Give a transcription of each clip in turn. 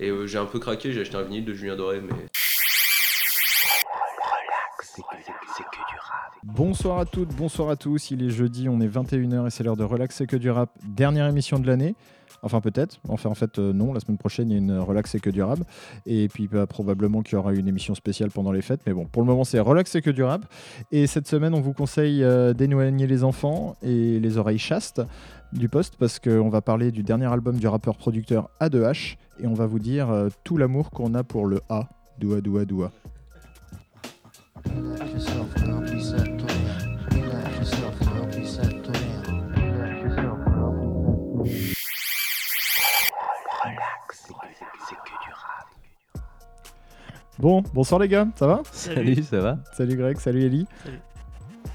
Et euh, j'ai un peu craqué, j'ai acheté un vinyle de Julien Doré, mais. Bonsoir à toutes, bonsoir à tous. Il est jeudi, on est 21h et c'est l'heure de Relax c'est que du rap. Dernière émission de l'année. Enfin peut-être, enfin en fait euh, non, la semaine prochaine il y a une Relax c'est que du rap. Et puis bah, probablement qu'il y aura une émission spéciale pendant les fêtes. Mais bon, pour le moment c'est Relax c'est que du rap. Et cette semaine on vous conseille euh, d'éloigner les enfants et les oreilles chastes du poste parce qu'on va parler du dernier album du rappeur producteur A2H et on va vous dire euh, tout l'amour qu'on a pour le A. Doua doua doua. Bon, bonsoir les gars, ça va Salut, ça va Salut Greg, salut Ellie. Salut.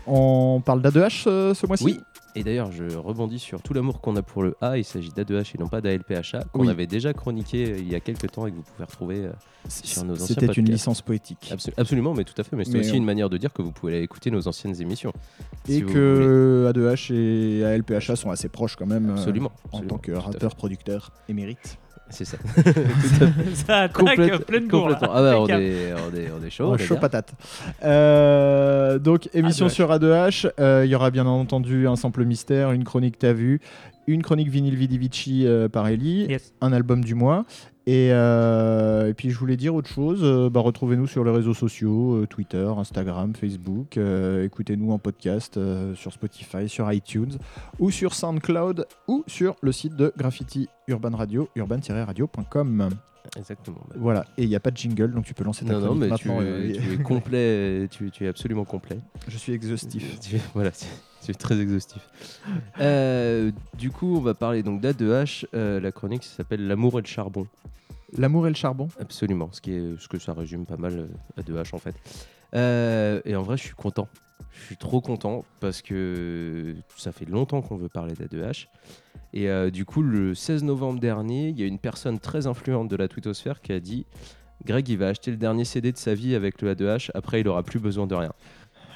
On parle d'A2H euh, ce mois-ci Oui. Et d'ailleurs, je rebondis sur tout l'amour qu'on a pour le A. Il s'agit d'A2H et non pas d'ALPHA, qu'on Oui. avait déjà chroniqué euh, il y a quelques temps et que vous pouvez retrouver. euh, sur nos anciens C'était une licence poétique. Absolu- absolument, mais tout à fait. Mais c'est aussi on- une manière de dire que vous pouvez aller écouter nos anciennes émissions. Et si que A2H et ALPHA sont assez proches quand même euh, Absolument. en absolument, tant que tout à fait. rappeur, producteur émérite. C'est ça. Ça attaque Complète- pleine complètement. Ah bah, on est, on est, on est chaud. On chaud patate. Euh, donc émission A2H. sur A2H. Euh, Il y aura bien entendu un sample mystère, une chronique t'as vu, une chronique vinyle Vidi Vici euh, par Ellie, Yes. un album du mois. Et, euh, et puis je voulais dire autre chose, euh, bah, retrouvez-nous sur les réseaux sociaux, Twitter, Instagram, Facebook, écoutez-nous en podcast sur Spotify, sur iTunes ou sur SoundCloud ou sur le site de Graffiti Urban Radio, urban-radio.com. Exactement. Voilà, et il n'y a pas de jingle, donc tu peux lancer ta Non, non, mais tu, maintenant. euh, tu es complet, tu, tu es absolument complet. Je suis exhaustif. Tu, voilà, tu, tu es très exhaustif. Euh, du coup, on va parler donc d'A2H. euh, la chronique s'appelle L'amour et le charbon. L'amour et le charbon? Absolument, ce, qui est, ce que ça résume pas mal euh, A2H en fait. Euh, et en vrai, je suis content. Je suis trop content parce que ça fait longtemps qu'on veut parler d'A2H. Et euh, du coup, le 16 novembre dernier, il y a une personne très influente de la twittosphère qui a dit Greg, il va acheter le dernier CD de sa vie avec le A2H, après il aura plus besoin de rien.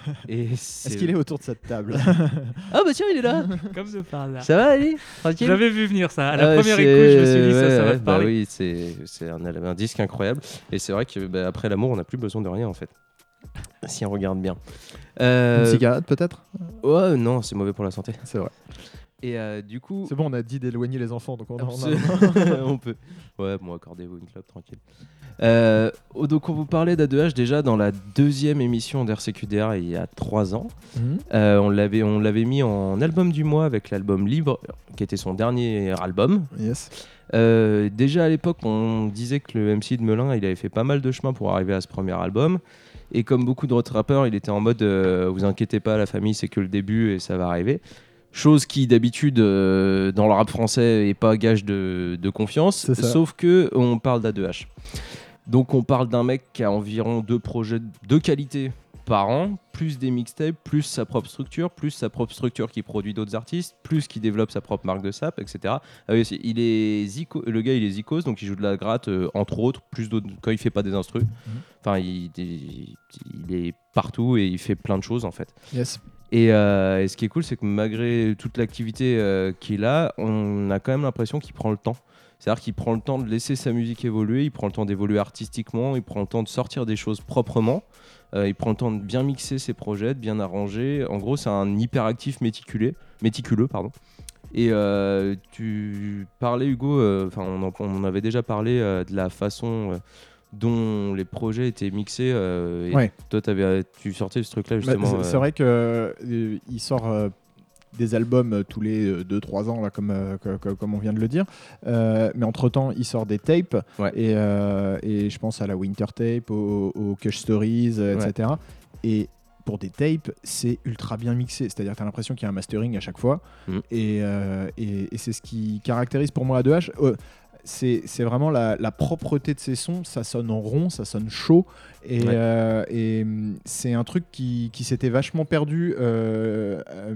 Est-ce qu'il est autour de cette table Ah bah tiens, il est là Comme de par hasard. Ça va, Ali? Tranquille? J'avais vu venir ça. À la Ah, première écoute, je me suis dit ça, ça va ouais, te bah parler. oui, c'est c'est un, un disque incroyable. Et c'est vrai que bah, après l'amour, on n'a plus besoin de rien en fait. Si on regarde bien. Euh, Une cigarette peut-être? Ouais, non, c'est mauvais pour la santé. C'est vrai. Et euh, du coup, C'est bon, on a dit d'éloigner les enfants, donc on, on a- on peut. Ouais, bon, accordez-vous une clope tranquille. Euh, oh, donc, on vous parlait d'A2H déjà dans la deuxième émission d'RCQDR il y a trois ans. Mhm. Euh, on l'avait on l'avait mis en album du mois avec l'album Libre, qui était son dernier album. Yes. Euh, déjà à l'époque, on disait que le MC de Melun, il avait fait pas mal de chemin pour arriver à ce premier album. Et comme beaucoup d'autres rappeurs, il était en mode euh, vous inquiétez pas, la famille c'est que le début et ça va arriver. Chose qui d'habitude euh, dans le rap français est pas gage de, de confiance. Sauf que on parle d'A2H. Donc on parle d'un mec qui a environ deux projets de qualité par an, plus des mixtapes, plus sa propre structure, plus sa propre structure qui produit d'autres artistes, plus qui développe sa propre marque de sap, etc. Ah il est zico- le gars il est zikos, donc il joue de la gratte euh, entre autres, plus d'autres quand il fait pas des instrus. Enfin, il, il- il est partout et il fait plein de choses en fait. Yes. Et, euh, et ce qui est cool, c'est que malgré toute l'activité euh, qu'il a, on a quand même l'impression qu'il prend le temps. C'est-à-dire qu'il prend le temps de laisser sa musique évoluer, il prend le temps d'évoluer artistiquement, il prend le temps de sortir des choses proprement, euh, il prend le temps de bien mixer ses projets, de bien arranger. En gros, c'est un hyperactif méticuleux. Pardon. Et tu parlais, Hugo, on, on avait déjà parlé de la façon dont les projets étaient mixés. euh, et Ouais. Toi, tu sortais ce truc-là Bah, justement. c'est- euh, c'est vrai que euh, il sort des albums tous les 2-3 ans, là, comme, co- co- comme on vient de le dire. Euh, mais entre-temps, il sort des tapes. Ouais. Et, euh, et je pense à la Winter Tape, aux, aux Kush Stories, Ouais. etc. Et pour des tapes, c'est ultra bien mixé. C'est-à-dire que tu as l'impression qu'il y a un mastering à chaque fois. Et, euh, et- et c'est ce qui caractérise pour moi A2H. C'est vraiment la, propreté de ses sons. Ça sonne en rond, ça sonne chaud. Et, Ouais. euh, et, hum, c'est un truc qui, qui s'était vachement perdu. euh, euh,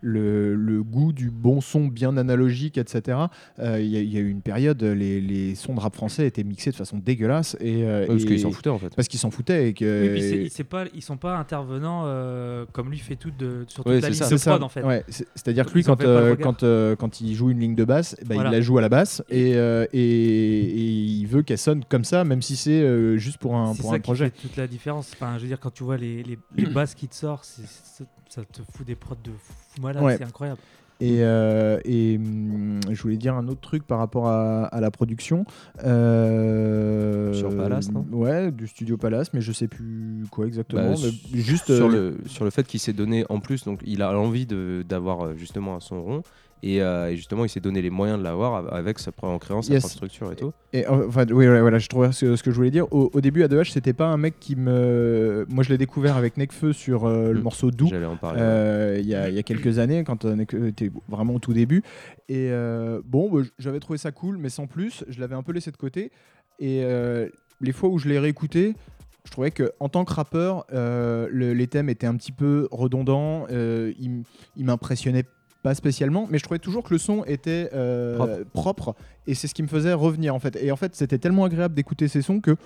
le, le goût du bon son bien analogique, etc. Euh, Il y, a- il y a eu une période, les, les sons de rap français étaient mixés de façon dégueulasse. Et, euh, Ouais, parce et- qu'ils s'en foutaient en fait. Parce qu'ils s'en foutaient. Et que, Oui, puis c'est- c'est pas, ils sont pas intervenants euh, comme lui fait tout de, sur toute Ouais, la ça. de C'est ça. prod en fait. Ouais, c'est- C'est-à-dire que lui, quand, euh, quand, euh, quand il joue une ligne de basse, bah, Voilà. il la joue à la basse et, euh, et, et il veut qu'elle sonne comme ça, même si c'est euh, juste pour un, pour un projet. Fait toute la différence. Enfin, je veux dire, quand tu vois les, les, les basses qui te sortent, c'est- c'est- ça te fout des prods de fou malade, Ouais. c'est incroyable. Et, euh, et hum, je voulais dire un autre truc par rapport à, à la production. Euh, Sur Palace, non? Ouais, du studio Palace, mais je sais plus quoi exactement. Bah, mais juste sur, euh, le, sur le fait qu'il s'est donné en plus, donc il a envie de- d'avoir justement un son rond. Et, euh, et justement, il s'est donné les moyens de l'avoir av- avec sa, en créant sa Yes. propre structure et tout. Et enfin, oui, ouais, voilà, je trouvais ce, ce que je voulais dire. Au, au début, A2H, c'était pas un mec qui me. Moi, je l'ai découvert avec Nekfeu sur euh, le Mm. morceau Doux. J'allais en parler. ouais. euh, Il y, a, il y a quelques années, quand on était vraiment au tout début. Et bon, bah, j'avais trouvé ça cool, mais sans plus. Je l'avais un peu laissé de côté. Et les fois où je l'ai réécouté, je trouvais que en tant que rappeur, euh, le- les thèmes étaient un petit peu redondants. euh, il m- il m'impressionnait pas spécialement, mais je trouvais toujours que le son était euh, Propre. propre. et c'est ce qui me faisait revenir en fait. Et en fait, c'était tellement agréable d'écouter ces sons que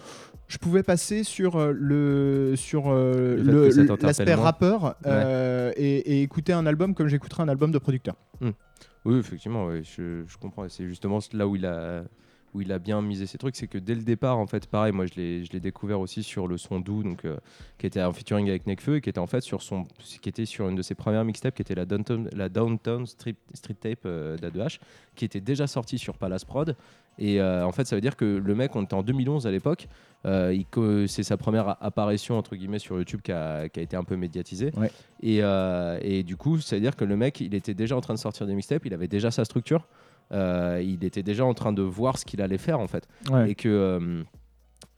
je pouvais passer sur euh, le sur euh, l'aspect rappeur euh, et, et écouter un album comme j'écouterais un album de producteur. Oui, effectivement, ouais, je, je comprends. C'est justement là où il a où il a bien misé ses trucs, c'est que dès le départ, en fait, pareil, moi je l'ai découvert aussi sur le son doux, donc euh, qui était en featuring avec Nekfeu et qui était en fait sur son qui était sur une de ses premières mixtapes, qui était la Downtown la Downtown Street, Street Tape euh, d'A2H, qui était déjà sortie sur Palace Prod. Et euh, en fait, ça veut dire que le mec, on était en 2011 à l'époque, euh, c'est sa première apparition entre guillemets sur YouTube qui a, qui a été un peu médiatisée. Ouais. Et, et du coup, ça veut dire que le mec, il était déjà en train de sortir des mixtapes, il avait déjà sa structure, il était déjà en train de voir ce qu'il allait faire en fait. Et que euh,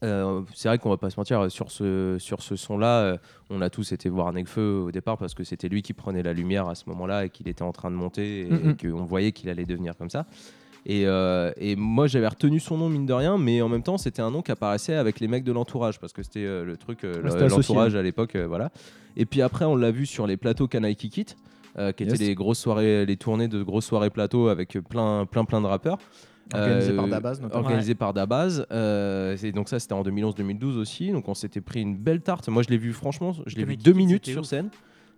euh, c'est vrai qu'on va pas se mentir sur ce sur ce son là on a tous été voir Nekfeu au départ parce que c'était lui qui prenait la lumière à ce moment là et qu'il était en train de monter et, et qu'on voyait qu'il allait devenir comme ça. Et, euh, et moi j'avais retenu son nom mine de rien mais en même temps c'était un nom qui apparaissait avec les mecs de l'entourage parce que c'était euh, le truc euh, Ouais, associé. l'entourage à l'époque euh, voilà. Et puis après on l'a vu sur les plateaux Canaille Kikit euh, qui Yes. étaient les grosses soirées les tournées de grosses soirées plateau avec plein plein plein de rappeurs Organisé Euh, par Dabaz notamment. organisé par Dabaz. Euh, donc ça, c'était en 2011-2012 aussi. Donc on s'était pris une belle tarte. Moi, je l'ai vu franchement, je l'ai vu deux minutes sur scène.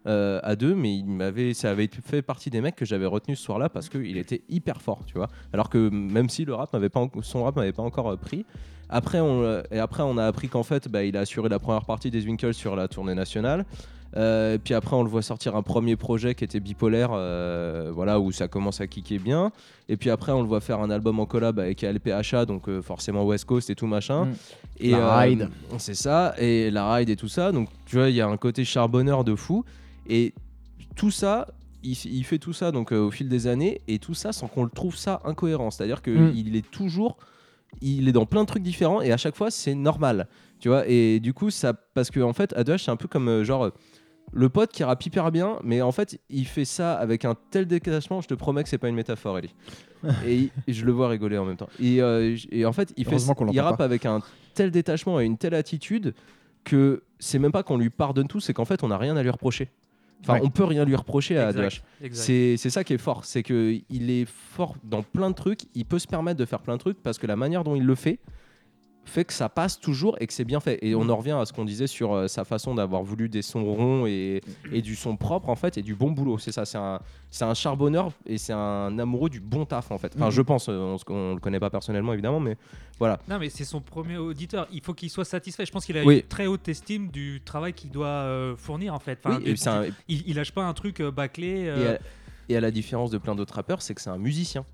euh, à deux, mais il m'avait, ça avait fait partie des mecs que j'avais retenu ce soir-là parce qu'il était hyper fort, tu vois. Alors que même si le rap m'avait pas, son rap m'avait pas encore euh, pris. Après, on, et après, on a appris qu'en fait, bah, il a assuré la première partie des Winkles sur la tournée nationale. Euh, et puis après, on le voit sortir un premier projet qui était bipolaire, euh, voilà, où ça commence à kicker bien. Et puis après, on le voit faire un album en collab avec LPHA, donc euh, forcément West Coast et tout machin. Mm. Et, La Ride. C'est ça, et la ride et tout ça. Donc tu vois, il y a un côté charbonneur de fou. Et tout ça, il, fait tout ça donc au fil des années, et tout ça sans qu'on le trouve ça incohérent. C'est-à-dire qu'il Mm. il est toujours, il est dans plein de trucs différents, et à chaque fois c'est normal. Tu vois, et du coup, ça, parce que en fait, A2H, c'est un peu comme genre. Le pote qui rappe hyper bien, mais en fait, il fait ça avec un tel détachement, je te promets que c'est pas une métaphore, Ellie. et, il- je le vois rigoler en même temps. Et, euh, et en fait, il, fait, il rappe pas. avec un tel détachement et une telle attitude que c'est même pas qu'on lui pardonne tout, c'est qu'en fait, on n'a rien à lui reprocher. Enfin, Ouais. on peut rien lui reprocher à Exact, A2H. exact. C'est c'est ça qui est fort, c'est que il est fort dans plein de trucs, il peut se permettre de faire plein de trucs parce que la manière dont il le fait fait que ça passe toujours et que c'est bien fait. Et on en revient à ce qu'on disait sur euh, sa façon d'avoir voulu des sons ronds et, et du son propre en fait et du bon boulot. C'est ça, c'est un, un charbonneur et c'est un amoureux du bon taf en fait. Enfin, Mhm. je pense, euh, on, on le connaît pas personnellement évidemment, mais voilà. Non, mais c'est son premier auditeur. Il faut qu'il soit satisfait. Je pense qu'il a Oui. une très haute estime du travail qu'il doit euh, fournir en fait. Enfin, Oui, et, un- il, il lâche pas un truc euh, bâclé. et à, et à la différence de plein d'autres rappeurs, c'est que c'est un musicien.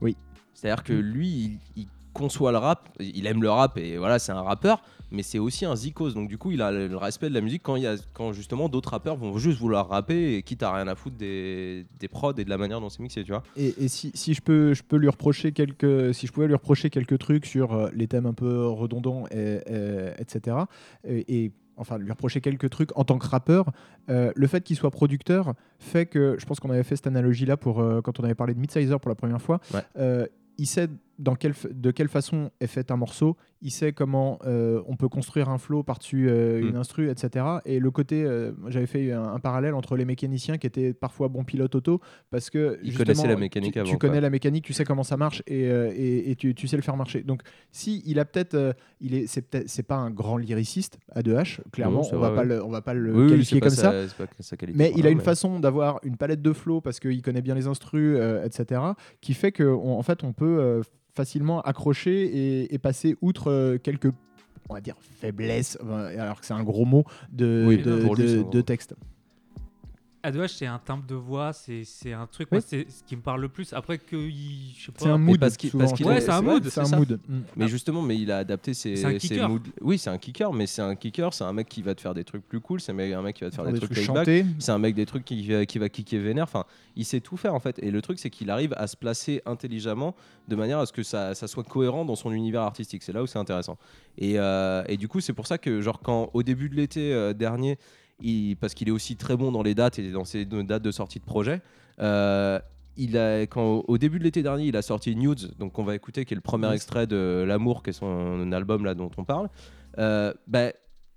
Oui. C'est-à-dire que lui, il, il conçoit le rap, il aime le rap et voilà, c'est un rappeur, mais c'est aussi un zikos. Donc du coup, il a le, respect de la musique quand, il y a, quand justement d'autres rappeurs vont juste vouloir rapper et quitte à rien à foutre des, des prods et de la manière dont c'est mixé, tu vois. Et, et si, si je peux, je peux lui reprocher quelques, si je pouvais lui reprocher quelques trucs sur euh, les thèmes un peu redondants, et, et- etc. Et, et, enfin lui reprocher quelques trucs en tant que rappeur, euh, le fait qu'il soit producteur fait que, je pense qu'on avait fait cette analogie là pour euh, quand on avait parlé de Midsizer pour la première fois. Ouais. euh, il sait dans quelle, f- de quelle façon est fait un morceau, il sait comment euh, on peut construire un flow par-dessus euh, une Mm. instru, etc. Et le côté, euh, j'avais fait un, un parallèle entre les mécaniciens qui étaient parfois bons pilotes auto, parce que Ils justement, la mécanique tu, tu avant, connais quoi. la mécanique, tu sais comment ça marche et, et, et tu, tu sais le faire marcher. Donc, si il a peut-être, il est, c'est peut-être, c'est pas un grand lyriciste à 2H, clairement, Non, c'est on va ouais. le, on va pas le Oui, qualifier comme ça. Mais il a une façon d'avoir une palette de flow parce qu'il connaît bien les instrus, etc., qui fait qu'en en fait, on peut facilement accrocher et, et passer outre euh, quelques, on va dire, faiblesses, euh, alors que c'est un gros mot, de, Oui, lui, de texte. A2H, c'est un timbre de voix, c'est c'est un truc, Oui. c'est ce qui me parle le plus. Après que, il- je sais pas. C'est un mood. parce qu'il- souvent, parce qu'il je Ouais, trouve. c'est un mood. C'est c'est un ça. mood. Mm. Mais justement, mais il a adapté ses, C'est un ses kicker. moods. Oui, c'est un kicker, mais c'est un kicker, c'est un mec qui va te faire des trucs plus cool, c'est un mec qui va te faire des, des trucs trucs c'est un mec des trucs qui, va- qui va kicker vénère. Enfin, il sait tout faire en fait. Et le truc, c'est qu'il arrive à se placer intelligemment de manière à ce que ça, ça soit cohérent dans son univers artistique. C'est là où c'est intéressant. Et, euh, et du coup, c'est pour ça que, genre, quand au début de l'été euh, dernier, il, parce qu'il est aussi très bon dans les dates et dans ses dates de sortie de projet. euh, il a, quand, au début de l'été dernier, il a sorti Nudes, donc on va écouter, qui est le premier extrait de L'amour, qui est son album là dont on parle. Euh, bah,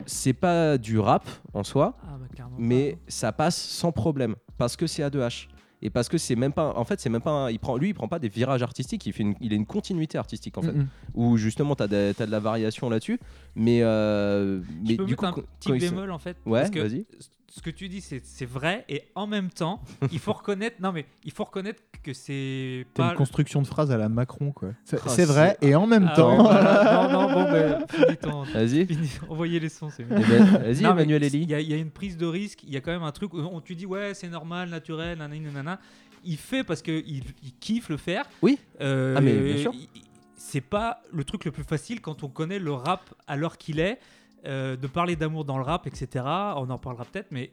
c'est pas du rap en soi, Ah, bah, mais pas. ça passe sans problème parce que c'est A2H et parce que c'est même pas en fait c'est même pas un- il prend lui il prend pas des virages artistiques il fait une, il a une continuité artistique en fait. Mm, où justement tu as, de t'as de la variation là-dessus. Mais euh, mais du coup un petit bémol en fait. ouais parce que vas-y ce que tu dis, c'est vrai et en même temps, il faut reconnaître. Non, mais il faut reconnaître que c'est T'as pas. une construction de phrase à la Macron, quoi. C'est Ah, vrai, et en même Ah temps. ouais, voilà. Non, non, bon, ben, finis ton- vas-y Envoyez les sons, c'est mieux. Eh ben, vas-y Emmanuel Il y, a- il y a une prise de risque, il y a quand même un truc où on, tu dis ouais, c'est normal, naturel, nanani, nanana. Il fait parce qu'il il kiffe le faire. Oui. Euh, Ah, mais bien sûr. il- il- C'est pas le truc le plus facile quand on connaît le rap à l'heure qu'il est, euh, de parler d'amour dans le rap, etc. On en parlera peut-être, mais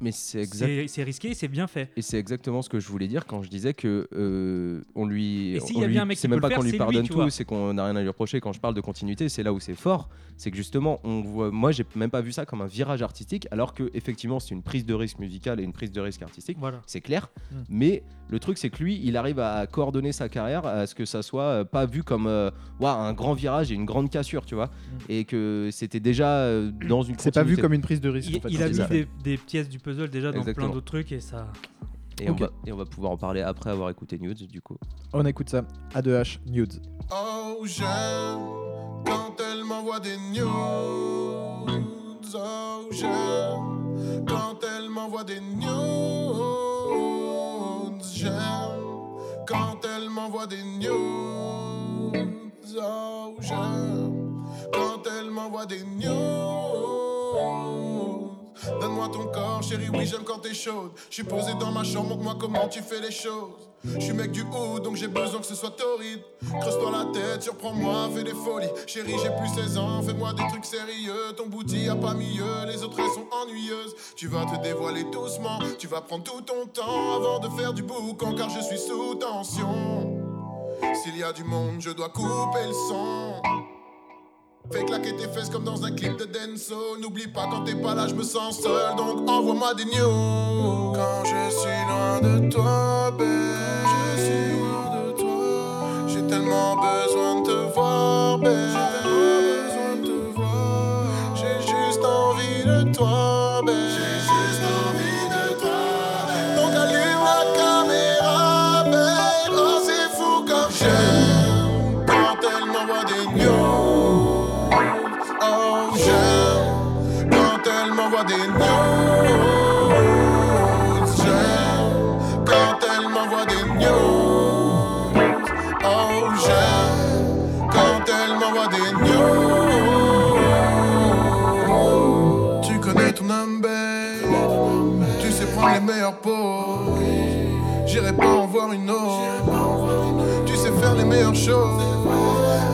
mais c'est exact c'est c'est risqué, c'est bien fait. et c'est exactement ce que je voulais dire quand je disais que euh, on lui Et s'il on y a lui- bien un mec c'est qui même peut pas qu'on lui c'est lui, pardonne tu tout c'est qu'on n'a rien à lui reprocher quand je parle de continuité c'est là où c'est fort c'est que justement on voit moi j'ai même pas vu ça comme un virage artistique alors que effectivement c'est une prise de risque musicale et une prise de risque artistique Voilà. c'est clair. Mm. Mais le truc, c'est que lui, il arrive à coordonner sa carrière à ce que ça soit euh, pas vu comme euh, un grand virage et une grande cassure, tu vois. Et que c'était déjà euh, dans une Mm. C'est pas vu comme une prise de risque. Il, en fait, il quand a mis des, des pièces du puzzle déjà dans Exactement. plein d'autres trucs et ça. Et, Ok. on va, et on va pouvoir en parler après avoir écouté Nudes, du coup. On écoute ça. A2H, Nudes. Oh, j'aime quand elle m'envoie des news. Oh, j'aime quand elle m'envoie des news. J'aime quand elle m'envoie des news. Oh, j'aime quand elle m'envoie des news. Donne-moi ton corps, chérie, oui, j'aime quand t'es chaude. Je suis posé dans ma chambre, montre-moi comment tu fais les choses. Je suis mec du haut, donc j'ai besoin que ce soit torride. Creuse-toi la tête, surprends-moi, fais des folies. Chérie, j'ai plus 16 ans, fais-moi des trucs sérieux. Ton bouti a pas mieux, les autres elles sont ennuyeuses. Tu vas te dévoiler doucement, tu vas prendre tout ton temps avant de faire du boucan, car je suis sous tension. S'il y a du monde, je dois couper le son. Fais claquer tes fesses comme dans un clip de Denso. N'oublie pas quand t'es pas là, je me sens seul. Donc envoie-moi des news. Quand je suis loin de toi. Quand je suis loin de toi. J'ai tellement besoin de te voir,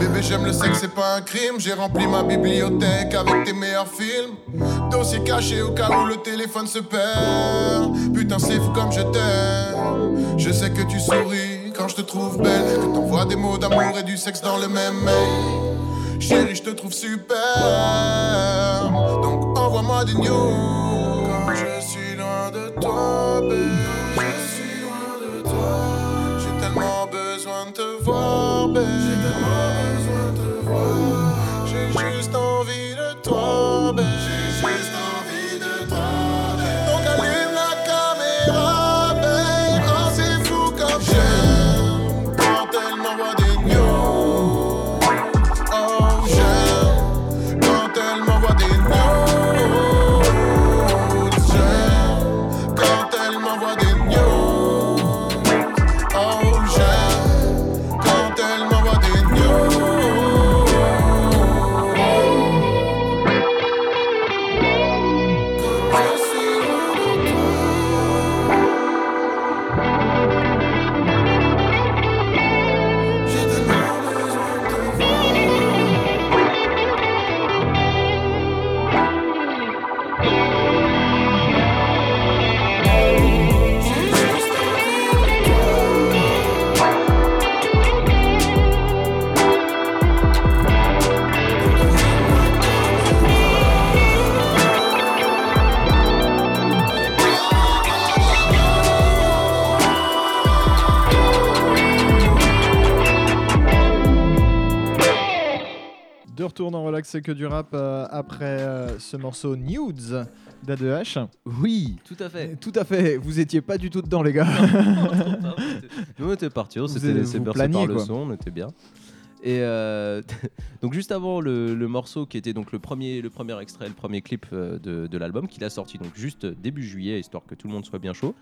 Bébé, j'aime le sexe, c'est pas un crime. J'ai rempli ma bibliothèque avec tes meilleurs films. Dossier caché au cas où le téléphone se perd. Putain, c'est fou comme je t'aime. Je sais que tu souris quand je te trouve belle. Que t'envoies des mots d'amour et du sexe dans le même mail. Chérie, je te trouve super. Donc envoie-moi des news. Quand je suis loin de toi, babe. Je suis loin de toi. J'ai tellement besoin de te babe. J'ai tellement besoin de te. C'est que du rap euh, après euh, ce morceau Nudes d'A2H. Oui, tout à fait. Tout à fait, vous étiez pas du tout dedans, les gars. Nous on était partis, on Vous s'était laissé bercer par le quoi. son, on était bien. Et euh, donc juste avant le, le morceau qui était donc le premier, le premier extrait, le premier clip de, de l'album qu'il a sorti donc juste début juillet histoire que tout le monde soit bien chaud.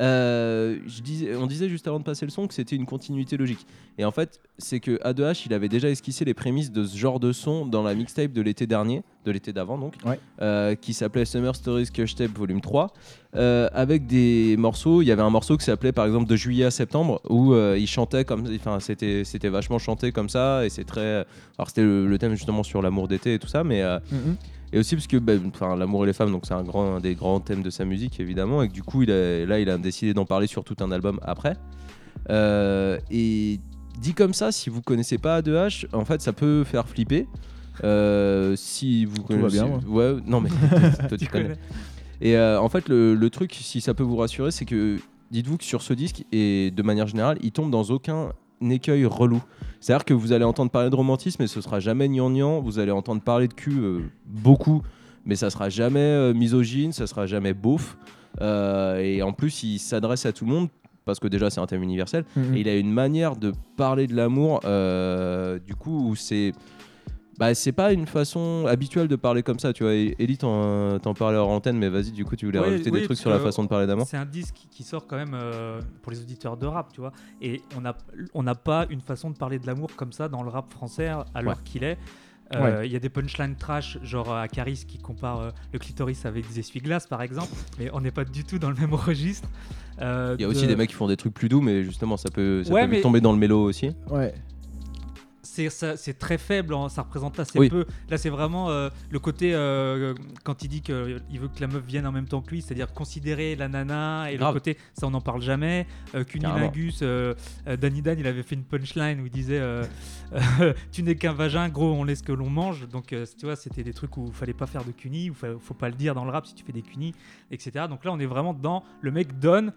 Euh, je on disait juste avant de passer le son que c'était une continuité logique. Et en fait, c'est que A2H, il avait déjà esquissé les prémices de ce genre de son dans la mixtape de l'été dernier, de l'été d'avant donc, Ouais. euh, qui s'appelait Summer Stories Cush Tape Volume 3, euh, avec des morceaux. Il y avait un morceau qui s'appelait par exemple de juillet à septembre où il chantait comme, enfin c'était c'était vachement chanté comme ça et c'est très, alors c'était le, le thème justement sur l'amour d'été et tout ça, mais Mhm. Et aussi parce que bah, l'amour et les femmes, donc c'est un, grand, un des grands thèmes de sa musique évidemment, et que du coup il a, là il a décidé d'en parler sur tout un album après. Euh, et dit comme ça, si vous connaissez pas A2H, en fait ça peut faire flipper. Euh, si vous va bien, moi. ouais, non mais toi tu connais. Et euh, en fait, le, le truc, si ça peut vous rassurer, c'est que dites-vous que sur ce disque, et de manière générale, il tombe dans aucun écueil relou. C'est-à-dire que vous allez entendre parler de romantisme, mais ce sera jamais gnangnan. Vous allez entendre parler de cul euh, beaucoup, mais ça sera jamais euh, misogyne, ça sera jamais beauf. Euh, et en plus, il s'adresse à tout le monde. Parce que déjà c'est un thème universel Mhm. et il a une manière de parler de l'amour euh, du coup où c'est bah, c'est pas une façon habituelle de parler comme ça tu vois Ellie t'en t'en parlait hors antenne mais vas-y du coup tu voulais Oui, rajouter oui, des trucs sur la façon de parler d'amour C'est un disque qui sort quand même euh, pour les auditeurs de rap, tu vois. Et on n'a on n'a pas une façon de parler de l'amour comme ça dans le rap français à l'heure qu'il est. Euh, Il y a des punchlines trash, genre euh, Caris qui compare euh, le clitoris avec des essuie-glaces par exemple, mais on n'est pas du tout dans le même registre. Euh, il y a aussi de- des mecs qui font des trucs plus doux mais justement ça peut, ça Ouais, peut mais- tomber dans le mélo aussi Ouais. C'est très faible, hein, ça représente assez Oui. peu. Là, c'est vraiment euh, le côté euh, quand il dit qu'il veut que la meuf vienne en même temps que lui, c'est-à-dire considérer la nana et Grave. le côté ça on n'en parle jamais. Euh, Cunilingus, euh, Danny Dan, il avait fait une punchline où il disait tu n'es qu'un vagin, gros, on laisse que l'on mange. Donc tu vois, c'était des trucs où il fallait pas faire de cunis, où faut, faut pas le dire dans le rap si tu fais des cunis, etc. Donc là, on est vraiment dans le mec donne.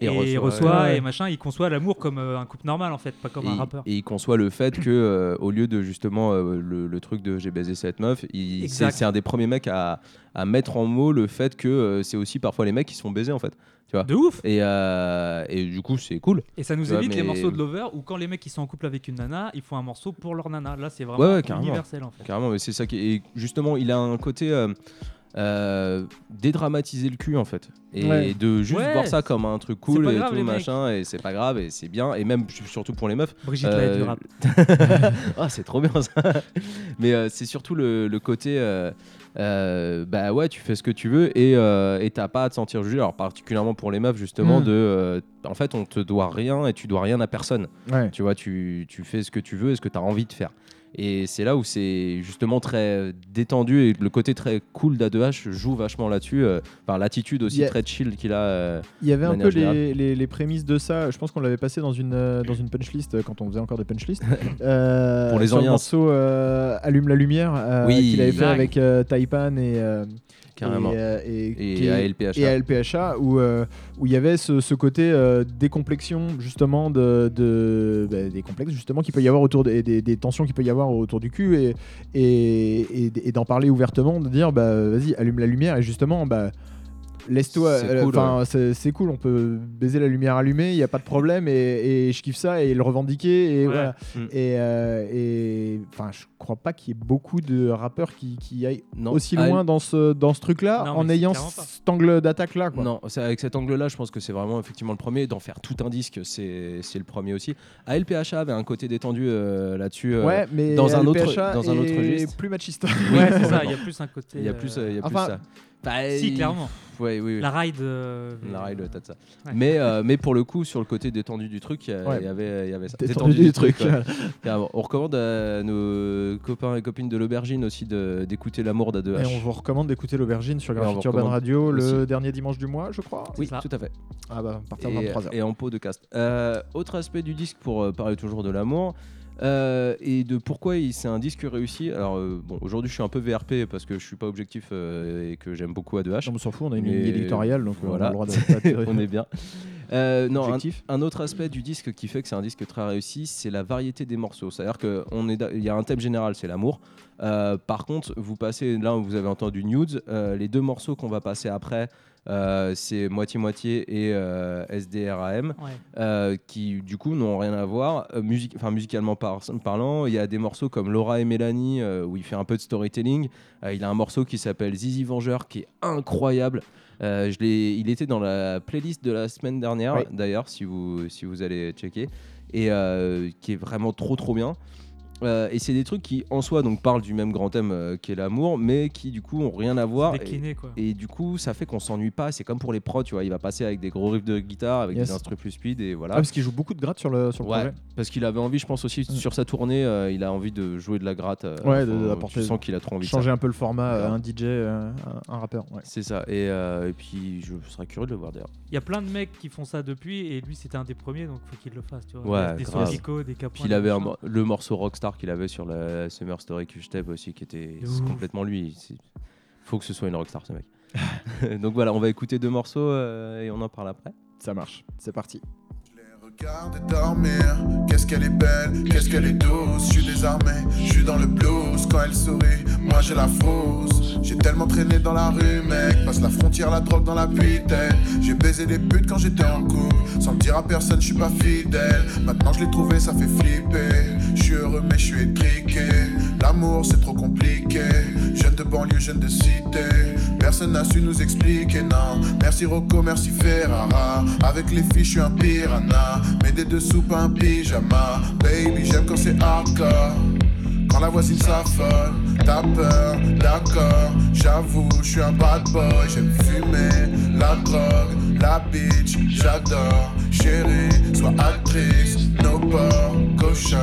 Et Et, reçoit, reçoit, ouais. et machin, il conçoit l'amour comme euh, un couple normal en fait, pas comme et, un rappeur. et il conçoit le fait que euh, au lieu de justement euh, le, le truc de j'ai baisé cette meuf c'est un des premiers mecs à, à mettre en mots le fait que c'est aussi parfois les mecs qui se font baiser en fait De ouf et, et du coup c'est cool Et ça nous Tu vois, évite les morceaux de Lover où quand les mecs qui sont en couple avec une nana, ils font un morceau pour leur nana. Là, c'est vraiment Ouais, ouais, carrément. universel en fait. Carrément, mais c'est ça qui et justement, il a un côté euh, dédramatiser le cul en fait et Ouais. de juste Ouais, voir ça comme un truc cool et tout mecs. machin et c'est pas grave et c'est bien et même surtout pour les meufs. Brigitte Euh, du rap. Ah, c'est trop bien ça. mais euh, c'est surtout le, le côté euh, bah ouais, tu fais ce que tu veux et et t'as pas à te sentir jugé. Alors particulièrement pour les meufs justement Mm. de en fait on te doit rien et tu dois rien à personne. Ouais. Tu vois, tu, tu fais ce que tu veux et ce que tu as envie de faire. Et c'est là où c'est justement très détendu et le côté très cool d'A2H joue vachement là-dessus. euh, Enfin, l'attitude aussi très chill qu'il a. euh, Il y avait un peu les, les- les prémices de ça. Je pense qu'on l'avait passé dans une, euh, dans une punchlist euh, quand on faisait encore des punchlist. Euh, Pour les Oriens. morceau euh, Allume la lumière euh, Oui. qu'il avait fait avec euh, Taipan et, euh, Carrément. et, euh, à LPHA. et à LPHA où euh, où il y avait ce, ce côté euh, décomplexion justement de, de bah, des complexes justement qu'il peut y avoir autour de- des, des tensions qu'il peut y avoir autour du cul et- et d'en parler ouvertement de dire bah vas-y allume la lumière et justement bah laisse-toi C'est euh, cool, enfin c'est c'est cool on peut baiser la lumière allumée il y a pas de problème et, et je kiffe ça et le revendiquer et Ouais. voilà Mm. et euh, et enfin je crois pas qu'il y ait beaucoup de rappeurs qui, qui aillent Non. aussi Ah, loin dans ce dans ce truc là Non, en ayant cet angle d'attaque là quoi. Non, c'est avec cet angle-là, je pense que c'est vraiment effectivement le premier. D'en faire tout un disque, c'est c'est le premier aussi. ALPHA avait un côté détendu euh, là-dessus. euh, ouais, mais dans un autre- dans un autre registre. plus machiste. Ouais, c'est ça, il y a plus un côté. Il y a plus, euh, il y a plus Enfin, ça. Bah, Si, il- clairement. Ouais, oui, oui. La ride. euh, La ride, t'as de ça. Ouais. Mais, euh, mais pour le coup, sur le côté détendu du truc, il y, Ouais. avait, il y avait ça. Détendu du truc. On recommande à nos copains et copines de l'aubergine aussi d'écouter l'amour Et d'A2H. on vous recommande d'écouter l'aubergine sur Et Graffiti Urban Radio le dernier dimanche du mois, je crois. Oui, ça. tout à fait. Ah bah, à partir de Et, 23h. et en pot de cast. Euh, autre aspect du disque pour parler toujours de l'amour. Euh, et de pourquoi c'est un disque réussi. Alors, euh, bon, aujourd'hui, je suis un peu VRP parce que je suis pas objectif euh, et que j'aime beaucoup A2H. Non, on s'en fout, on a une ligne éditoriale, donc euh, on a Voilà. le droit de on est bien. Non, un, autre aspect du disque qui fait que c'est un disque très réussi, c'est la variété des morceaux. C'est-à-dire qu'il y a un thème général, c'est l'amour. Par contre, vous passez, là vous avez entendu Nudes, les deux morceaux qu'on va passer après, euh, c'est Moitié-Moitié et euh, SDRAM, Ouais. euh, qui du coup n'ont rien à voir. Euh, musique, enfin, musicalement par- parlant, il y a des morceaux comme Laura et Mélanie euh, où il fait un peu de storytelling. Euh, il a un morceau qui s'appelle Zizi Vengeur qui est incroyable. Euh, je l'ai- il était dans la playlist de la semaine dernière, d'ailleurs, si vous, si vous allez checker, et euh, qui est vraiment trop trop bien. Euh, et c'est des trucs qui en soi donc parlent du même grand thème euh, qui est l'amour, mais qui du coup ont rien à voir. Et- Décliné, quoi. et du coup, ça fait qu'on s'ennuie pas. C'est comme pour les pros, tu vois. Il va passer avec des gros riffs de guitare, avec Yes. des instruments plus speed et Ah, voilà. parce qu'il joue beaucoup de gratte sur le, sur le Ouais, projet. parce qu'il avait envie, je pense aussi Mm. sur sa tournée, euh, il a envie de jouer de la gratte. euh, Ouais, de- d'apporter- tu sens qu'il a trop envie de Changer ça. un peu le format, euh, un DJ, euh, un, un rappeur. Ouais. C'est ça. Et, euh, et puis, je serais curieux de le voir d'ailleurs. Il y a plein de mecs qui font ça depuis et lui c'était un des premiers donc faut qu'il le fasse. Tu vois. Ouais, des grave. Sopico, des Capoin. Puis il avait un le morceau Rockstar qu'il avait sur la Summer Story que je aussi, qui était complètement lui. Faut que ce soit une Rockstar, ce mec. Donc voilà, on va écouter deux morceaux euh, et on en parle après. Ça marche, c'est parti. Regarde dormir, qu'est-ce qu'elle est belle, qu'est-ce qu'elle est douce, je suis désarmé, je suis dans le blues, quand elle sourit, moi je la frousse, j'ai tellement traîné dans la rue mec, passe la frontière, la drogue dans la puitaine, j'ai baisé des putes quand j'étais en couple, sans le dire à personne, je suis pas fidèle, maintenant je l'ai trouvé, ça fait flipper, je suis heureux mais je suis étriqué, l'amour c'est trop compliqué, jeune de banlieue, jeune de cité, personne n'a su nous expliquer, non, merci Rocco, merci Ferrara, avec les filles je suis un piranha, mais des dessous pas un pyjama, baby j'aime quand c'est hardcore. Quand la voisine s'affole, t'as peur, d'accord, j'avoue, je suis un bad boy, j'aime fumer, la drogue, la bitch, j'adore, chérie, sois actrice, no porc, cochon.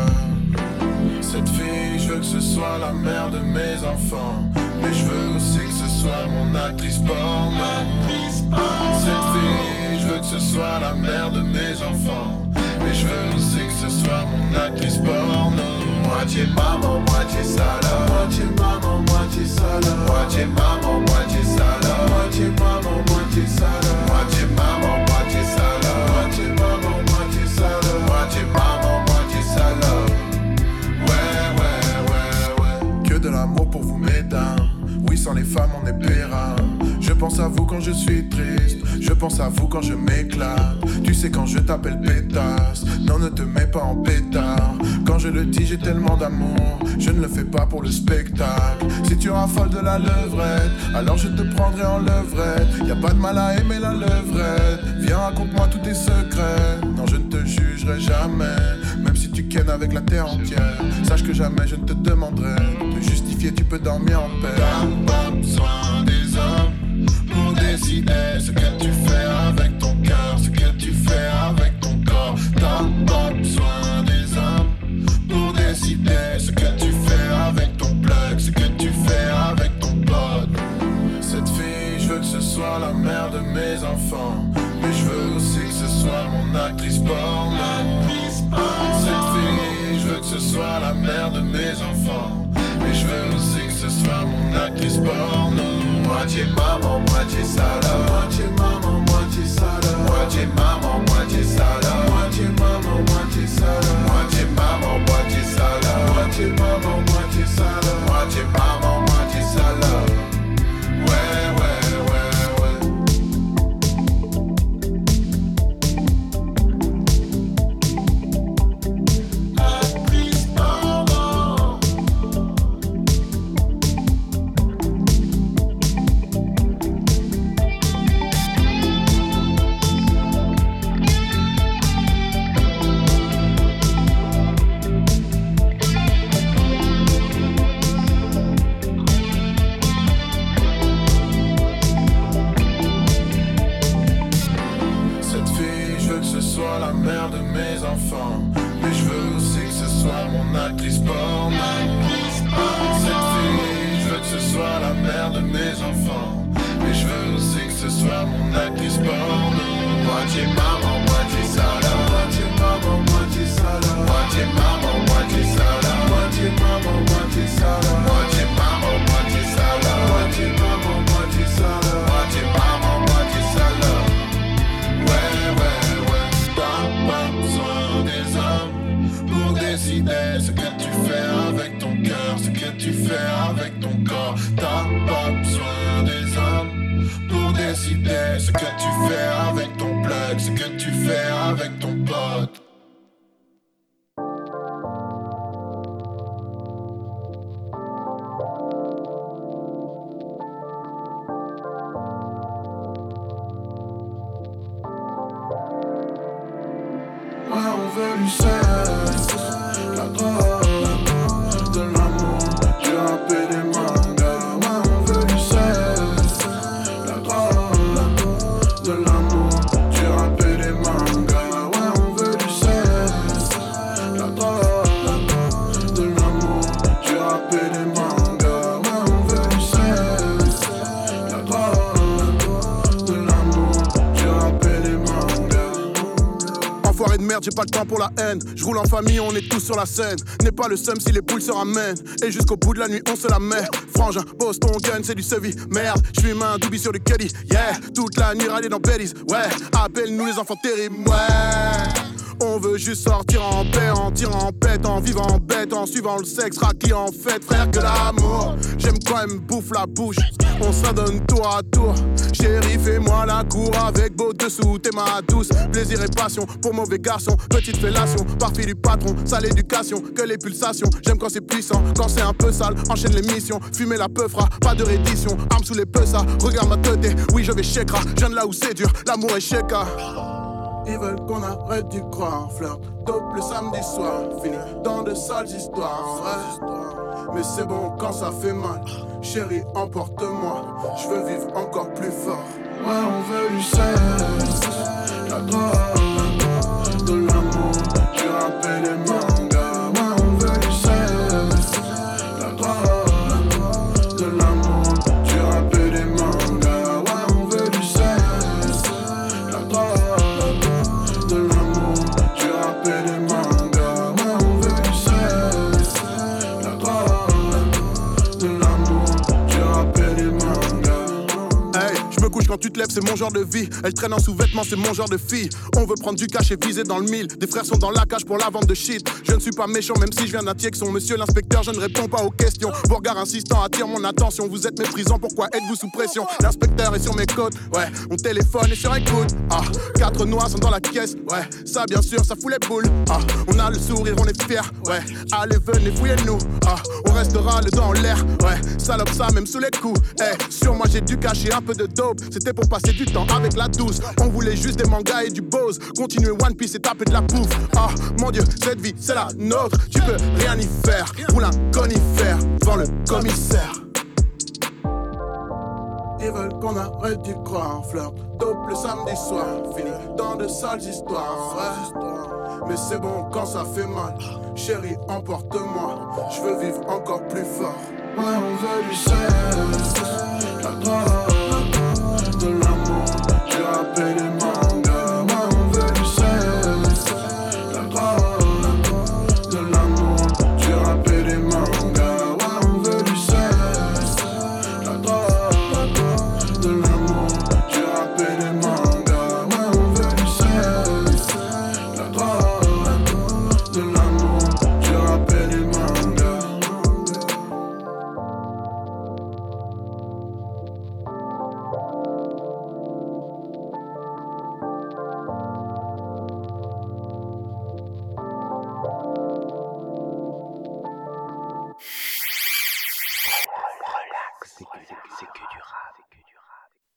Cette fille, je veux que ce soit la mère de mes enfants, mais je veux aussi que ce soit mon actrice porno. Cette fille, je veux que ce soit la mère de mes enfants, mais je veux aussi que ce soit mon actrice porno. Moitié maman, moitié salope. Moitié maman, moitié salope. Moitié maman, moitié salope. Moitié maman, moitié salope. Moitié maman, moitié salope. Moitié maman, moitié salope. Moitié maman, moitié salope. Ouais, ouais, ouais, ouais. Que de l'amour pour vous, mesdames. Oui, sans les femmes, on est périn. Je pense à vous quand je suis triste. Je pense à vous quand je m'éclate. Tu sais, quand je t'appelle pétasse. Non, ne te mets pas en pétard. Quand je le dis, j'ai tellement d'amour. Je ne le fais pas pour le spectacle. Si tu raffoles de la levrette, alors je te prendrai en levrette. Y a pas de mal à aimer la levrette. Viens, raconte-moi tous tes secrets. Non, je ne te jugerai jamais. Même si tu kennes avec la terre entière. Sache que jamais je ne te demanderai de justifier, tu peux dormir en paix. Décider ce que tu fais avec ton cœur, ce que tu fais avec ton corps. T'as pas besoin des hommes pour décider ce que tu fais avec ton plug, ce que tu fais avec ton pote. Cette fille, je veux que ce soit la mère de mes enfants. Mais je veux aussi que ce soit mon actrice porno. Cette fille, je veux que ce soit la mère de mes enfants. Mais je veux aussi que ce soit mon actrice porno. Moitié maman, moitié salade. Moitié maman, moitié salade. Moitié maman, moitié salade. Pour la haine. Je roule en famille, on est tous sur la scène. N'est pas le seum si les poules se ramènent. Et jusqu'au bout de la nuit, on se la met. Frangin, boss, ton gun, c'est du sevi. Merde, je suis main doubi sur du Kelly. Yeah, toute la nuit râler dans Bellies. Ouais, appelle-nous les enfants terribles. Ouais. On veut juste sortir en paix, en tirant en pète, en vivant en bête, en suivant le sexe, raclé en fête, frère que l'amour. J'aime quand même bouffe la bouche, on s'adonne tour à tour. Chérie, fais-moi la cour avec beau dessous, t'es ma douce. Plaisir et passion pour mauvais garçon, petite fellation, parfait du patron, sale éducation, que les pulsations. J'aime quand c'est puissant, quand c'est un peu sale, enchaîne les missions. Fumer la peufra, pas de reddition, arme sous les ça. Regarde ma tête, oui je vais shakera, je viens de là où c'est dur, l'amour est shaka. Ils veulent qu'on arrête d'y croire, flirt. Dope le samedi soir, fini dans de sales histoires. Ouais. Mais c'est bon quand ça fait mal. Chérie, emporte-moi. Je veux vivre encore plus fort. Ouais, on veut du sexe, la drogue, de l'amour, du rap et des mangas. Mon genre de vie. Elle traîne en sous-vêtements, c'est mon genre de fille. On veut prendre du cash et viser dans le mille. Des frères sont dans la cage pour la vente de shit. Je ne suis pas méchant, même si je viens d'un son Monsieur l'inspecteur, je ne réponds pas aux questions. Vos regards insistants attirent mon attention. Vous êtes méprisant, pourquoi êtes-vous sous pression? L'inspecteur est sur mes côtes, ouais. Mon téléphone est sur écoute. Ah, quatre noirs sont dans la caisse, ouais. Ça, bien sûr, ça fout les boules. Ah, on a le sourire, on est fiers, ouais. Allez, venez, fouillez-nous. Ah, on restera le dos en l'air, ouais. Salope ça, même sous les coups. Eh, sur moi, j'ai dû cacher un peu de dope. C'était pour passer du temps avec la douce. On voulait juste des mangas et du bose. Continuer One Piece et taper de la bouffe. Ah, mon dieu, cette vie, c'est la Tu peux rien y faire. Roule un conifère devant le commissaire. Ils veulent qu'on arrête d'y croire, flirt. Dope le samedi soir, fini dans de sales histoires. Mais c'est bon quand ça fait mal. Chérie, emporte-moi. Je veux vivre encore plus fort. Ouais, on veut du sexe, la drogue, de l'amour, du rap et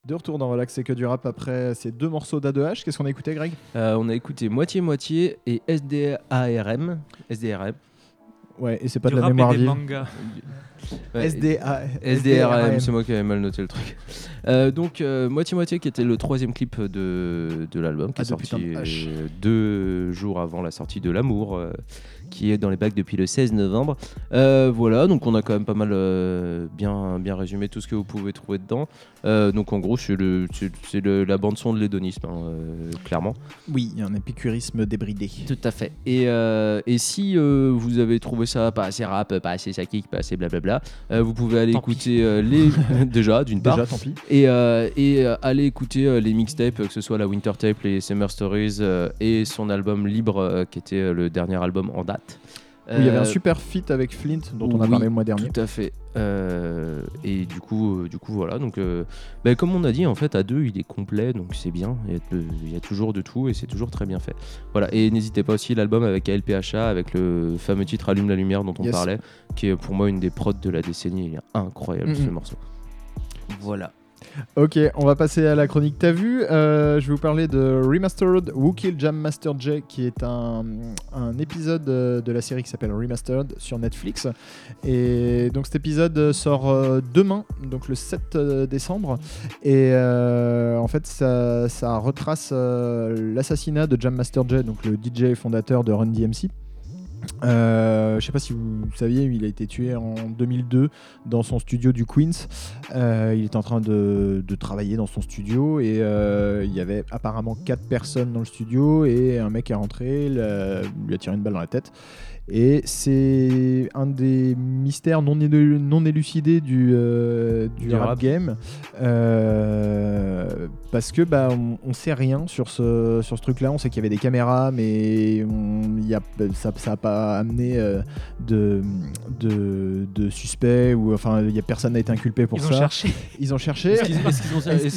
De retour dans Relax, c'est que du rap après ces deux morceaux d'A2H. Qu'est-ce qu'on a écouté, Greg? Euh, on a écouté moitié-moitié et SDARM. SDRM. Ouais, et c'est pas Du de la rap et mémoire des vive. mangas. Ouais, SDA. SDRM, c'est moi qui avais mal noté le truc. Euh, donc, euh, Moitié-Moitié, qui était le troisième clip de, de l'album, qui Ah, est sorti de euh, deux jours avant la sortie de L'amour, euh, qui est dans les bacs depuis le 16 novembre. Euh, voilà, donc on a quand même pas mal euh, bien, bien résumé tout ce que vous pouvez trouver dedans. Euh, donc, en gros, c'est le- c'est- c'est le- la bande-son de l'hédonisme, hein, euh, clairement. Oui, il y a un épicurisme débridé. Tout à fait. Et, euh, et si euh, vous avez trouvé ça pas assez rap, pas assez kick, pas assez blablabla, euh, vous pouvez aller Tant écouter euh, les. déjà, d'une part. Déjà, tant pis. Et, euh, et aller écouter les mixtapes, que ce soit la Winter Tape, les Summer Stories et son album Libre, qui était le dernier album en date. Il y avait un Euh, super feat avec Flint, dont on a oui, parlé le mois dernier. Tout à fait. Euh, et du coup, euh, du coup voilà. Donc, euh, bah, comme on a dit, en fait, à deux, il est complet, donc c'est bien. Il y, a de- il y a toujours de tout et c'est toujours très bien fait. Voilà. Et n'hésitez pas aussi l'album avec ALPHA, avec le fameux titre Allume la lumière dont on Yes. parlait, qui est pour moi une des prods de la décennie. Il est incroyable ce Mhm. morceau. Voilà. Ok, on va passer à la chronique T'as vu Euh, Je vais vous parler de Remastered Who Killed Jam Master J, qui est un, épisode euh, de la série qui s'appelle Remastered sur Netflix. Et donc cet épisode sort euh, demain, donc le 7 euh, décembre. Et en fait, ça, ça retrace l'assassinat de Jam Master J, donc le DJ fondateur de Run DMC. Euh, je sais pas si vous saviez, il a été tué en 2002 dans son studio du Queens. Euh, il était en train de, travailler dans son studio et euh, il y avait apparemment quatre personnes dans le studio et un mec est rentré, l'a- lui a tiré une balle dans la tête. Et c'est un des mystères non, élu- non élucidés du, euh, du, Du rap, rap. game. Euh, parce que bah, on, on sait rien sur ce, sur ce truc-là. On sait qu'il y avait des caméras, mais on- il y a, ça n'a pas amené euh, de, de, de suspect ou enfin il y a personne n'a été inculpé pour Ils ça. ont cherché. Ils ont cherché. Est-ce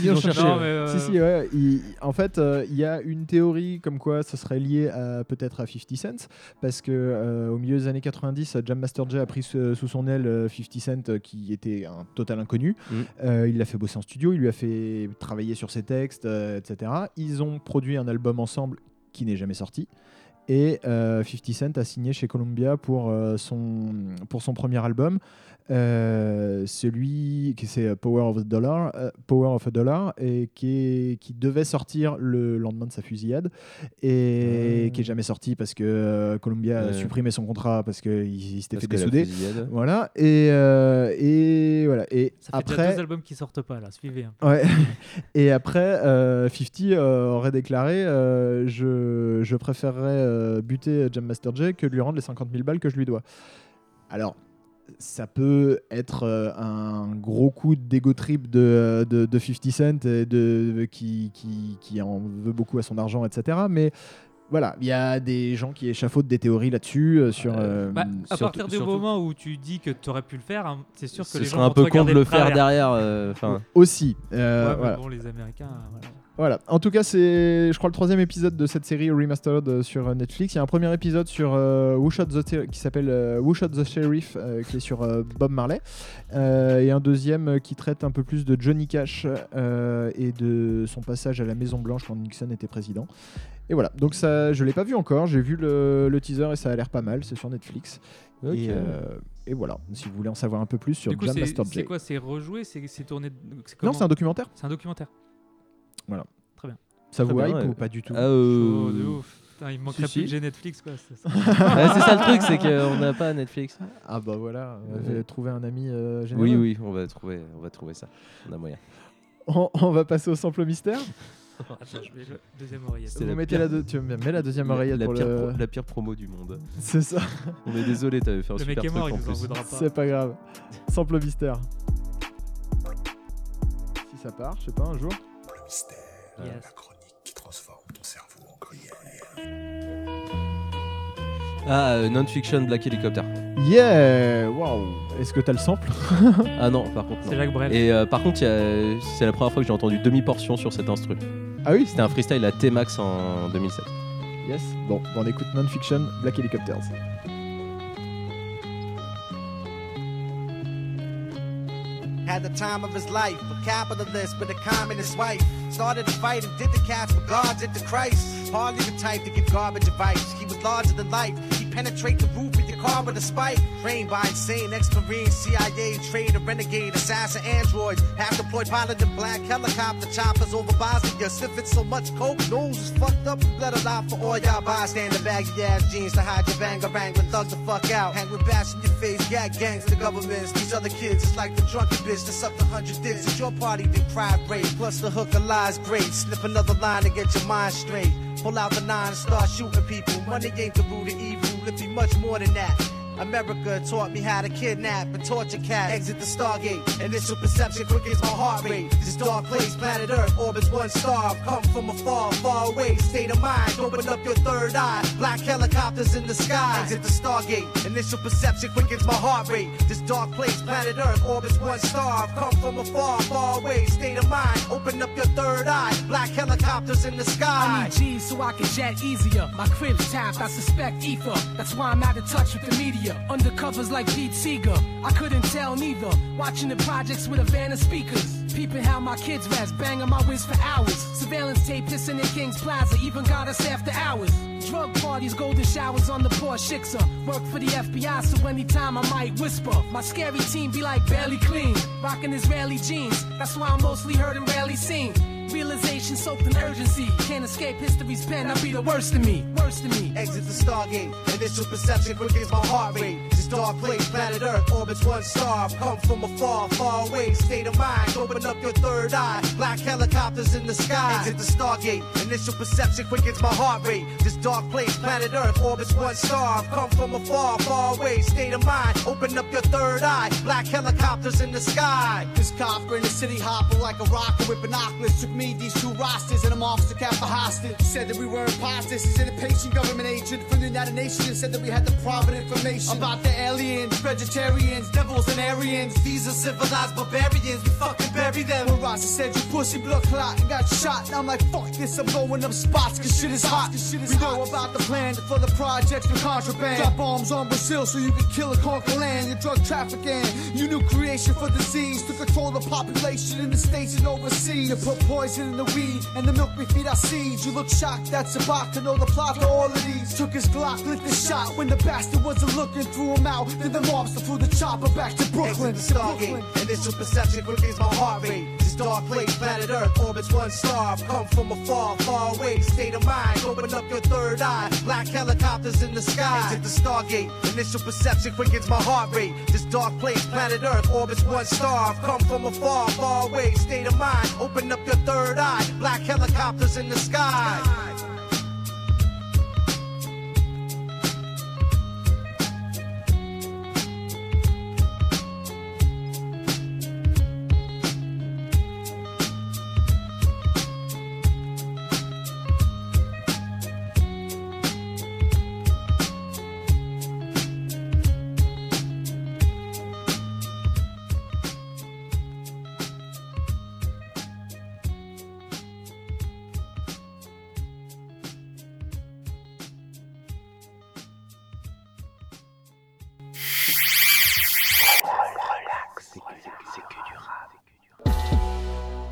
qu'ils ont, cherché Non, mais, euh, Si, si, ouais. il- en fait, euh, il y a une théorie comme quoi ce serait lié peut-être à 50 Cent, parce que euh, au milieu des années 90, Jam Master Jay a pris sous son aile euh, 50 Cent, euh, qui était un total inconnu. Mm. Euh, il l'a fait bosser en studio, il lui a fait travailler sur ses textes, euh, etc. Ils ont produit un album ensemble qui n'est jamais sorti. Et euh, 50 Cent a signé chez Columbia pour, euh, son, pour son premier album. Euh, celui qui c'est Power of a Dollar, euh, Power of a Dollar, et qui, est- qui devait sortir le lendemain de sa fusillade et qui est jamais sorti parce que euh, Columbia a supprimé son contrat parce qu'il il s'était fait dessouder. Voilà et, euh, et voilà et Ça fait déjà après deux albums qui sortent pas là, suivez. un peu. Ouais. Et après, euh, 50 euh, aurait déclaré euh, je, je préférerais euh, buter Jam Master Jay que lui rendre les 50 000 balles que je lui dois. Alors, ça peut être euh, un gros coup d'ego trip de, de, de 50 Cent qui, qui en veut beaucoup à son argent, etc. Mais voilà, il y a des gens qui échafaudent des théories là-dessus. euh, sur, euh, Bah, à surtout- partir du surtout- moment où tu dis que tu aurais pu le faire, hein, c'est sûr que Ce les gens serait un vont te peu con de regarder le faire travers. derrière. euh, Enfin, aussi. euh, Ouais, mais voilà. bon, les Américains, euh, voilà. Voilà. En tout cas, c'est, je crois, le troisième épisode de cette série remastered euh, sur euh, Netflix. Il y a un premier épisode sur euh, Who Shot the Ter- qui s'appelle euh, Who Shot the Sheriff, euh, qui est sur euh, Bob Marley, Euh, et un deuxième euh, qui traite un peu plus de Johnny Cash euh, et de son passage à la Maison Blanche quand Nixon était président. Et voilà. Donc ça, je l'ai pas vu encore. J'ai vu le, le teaser et ça a l'air pas mal. C'est sur Netflix. Et, euh, et voilà. Si vous voulez en savoir un peu plus sur Jam c'est Master c'est Jay. quoi? C'est rejoué? C'est c'est tourné c'est Non, c'est un documentaire. C'est un documentaire. Ça vous Très hype bien, ou pas du tout? Ah, euh, Chaud de ouf. Putain, il me manquerait si, plus si. que j'ai Netflix quoi. c'est ça. Ouais, c'est ça le truc, c'est qu'on n'a pas Netflix. Ah bah voilà, on Ouais. va trouver un ami euh, généreux. Oui, oui, on va trouver, on va trouver ça. On a moyen. On, on va passer au sample mystère? Attends, je mets le deuxième oreillette. Vous la mettez pire- la, deux- tu me mets la deuxième oreillette la, pour pire le... pro- la pire promo du monde. C'est ça, On est désolé, t'avais fait un Le super mec est truc mort, il en nous en plus. voudra pas. c'est pas grave. Sample mystère. Si ça part, je sais pas, un jour. Le mystère, Yes. la chronique qui transforme ton cerveau en gruyère. Ah, euh, non-fiction Black Helicopter. Yeah Waouh Est-ce que t'as le sample? Ah non, par contre, C'est. Jacques Brel. Et euh, par contre, il y a- c'est la première fois que j'ai entendu demi-portion sur cet instru. Ah oui C'était un freestyle à T-Max en 2007. Yes. Bon, on écoute Non-Fiction, Black Helicopters. Had the time of his life, a capitalist with a communist wife. Started a fight and did the cast for God's into Christ. Hardly the type to give garbage advice. He was larger than life. Penetrate the roof of your car with a spike. Trained by insane ex-marine, CIA, a renegade, assassin, androids. Half deployed pilot in black helicopter choppers over Bosnia. Sniffing so much coke, nose is fucked up bled a lot for all y'all bystander. Baggy ass jeans to hide your banger, wrangling thug the fuck out. Hang with bash in your face, gag gangs, the governments. These other kids is like the drunken bitch that sucked a hundred dicks at your party, then cried rape. Plus the hook of lies great. Slip another line to get your mind straight. Pull out the nine and start shooting people. Money ain't the root of evil, be much more than that. America taught me how to kidnap and torture cats. Exit the Stargate. Initial perception quickens my heart rate. This dark place, planet Earth, orbits one star. Come from afar, far away. State of mind, open up your third eye. Black helicopters in the sky. Exit the Stargate. Initial perception quickens my heart rate. This dark place, planet Earth, orbits one star. Come from afar, far away. State of mind, open up your third eye. Black helicopters in the sky. I need G's so I can jet easier. My crib's tapped, I suspect ether. That's why I'm out of touch with the media. Undercovers like Pete Seeger. I couldn't tell neither. Watching the projects with a van of speakers. Peeping how my kids rest, banging my whiz for hours. Surveillance tape pissing in King's Plaza, even got us after hours. Drug parties, golden showers on the poor Shixer. Work for the FBI, so anytime I might whisper. My scary team be like barely clean. Rocking Israeli jeans, that's why I'm mostly heard and rarely seen. Realization soaked in urgency. Can't escape history's pen. I'll be the worst of me. Worst of me. Exit the Stargate. Initial perception quickens my heart rate. This dark place, planet Earth, orbits one star. Come from afar, far away. State of mind, open up your third eye. Black helicopters in the sky. Exit the Stargate. Initial perception quickens my heart rate. This dark place, planet Earth, orbits one star. Come from afar, far away. State of mind, open up your third eye. Black helicopters in the sky. This copper in the city hopper like a rocker with binoculars. Took me these two rosters and I'm officer kept for hostage. Said that we were imposters. He's an impatient government agent from the United Nations and said that we had the private information about the aliens, vegetarians, devils, and Aryans. These are civilized barbarians. We fucking bury them. Rasta said you pussy blood clot and got shot, and I'm like, fuck this, I'm going up spots, cause shit is hot. cause shit we know about the plan for the projects for contraband. Drop bombs on Brazil so you can kill a conquer land. Your drug trafficking, you new creation for disease to control the population in the states and overseas. You put poison in the weed and the milk we feed our seeds. You look shocked, that's about to know the plot to all of these. Took his Glock, lit the shot when the bastard wasn't looking, threw him out. Then the mobster flew the chopper back to Brooklyn. Exit the Stargate. Initial perception quick as my heart rate. Dark place, planet Earth, orbits one star. I've Come from afar, far far away. State of mind, open up your third eye. Black helicopters in the sky. Exit the Stargate. Initial perception quickens my heart rate. This dark place, planet Earth, orbits one star. I've Come from afar, far away. State of mind, open up your third eye. Black helicopters in the sky.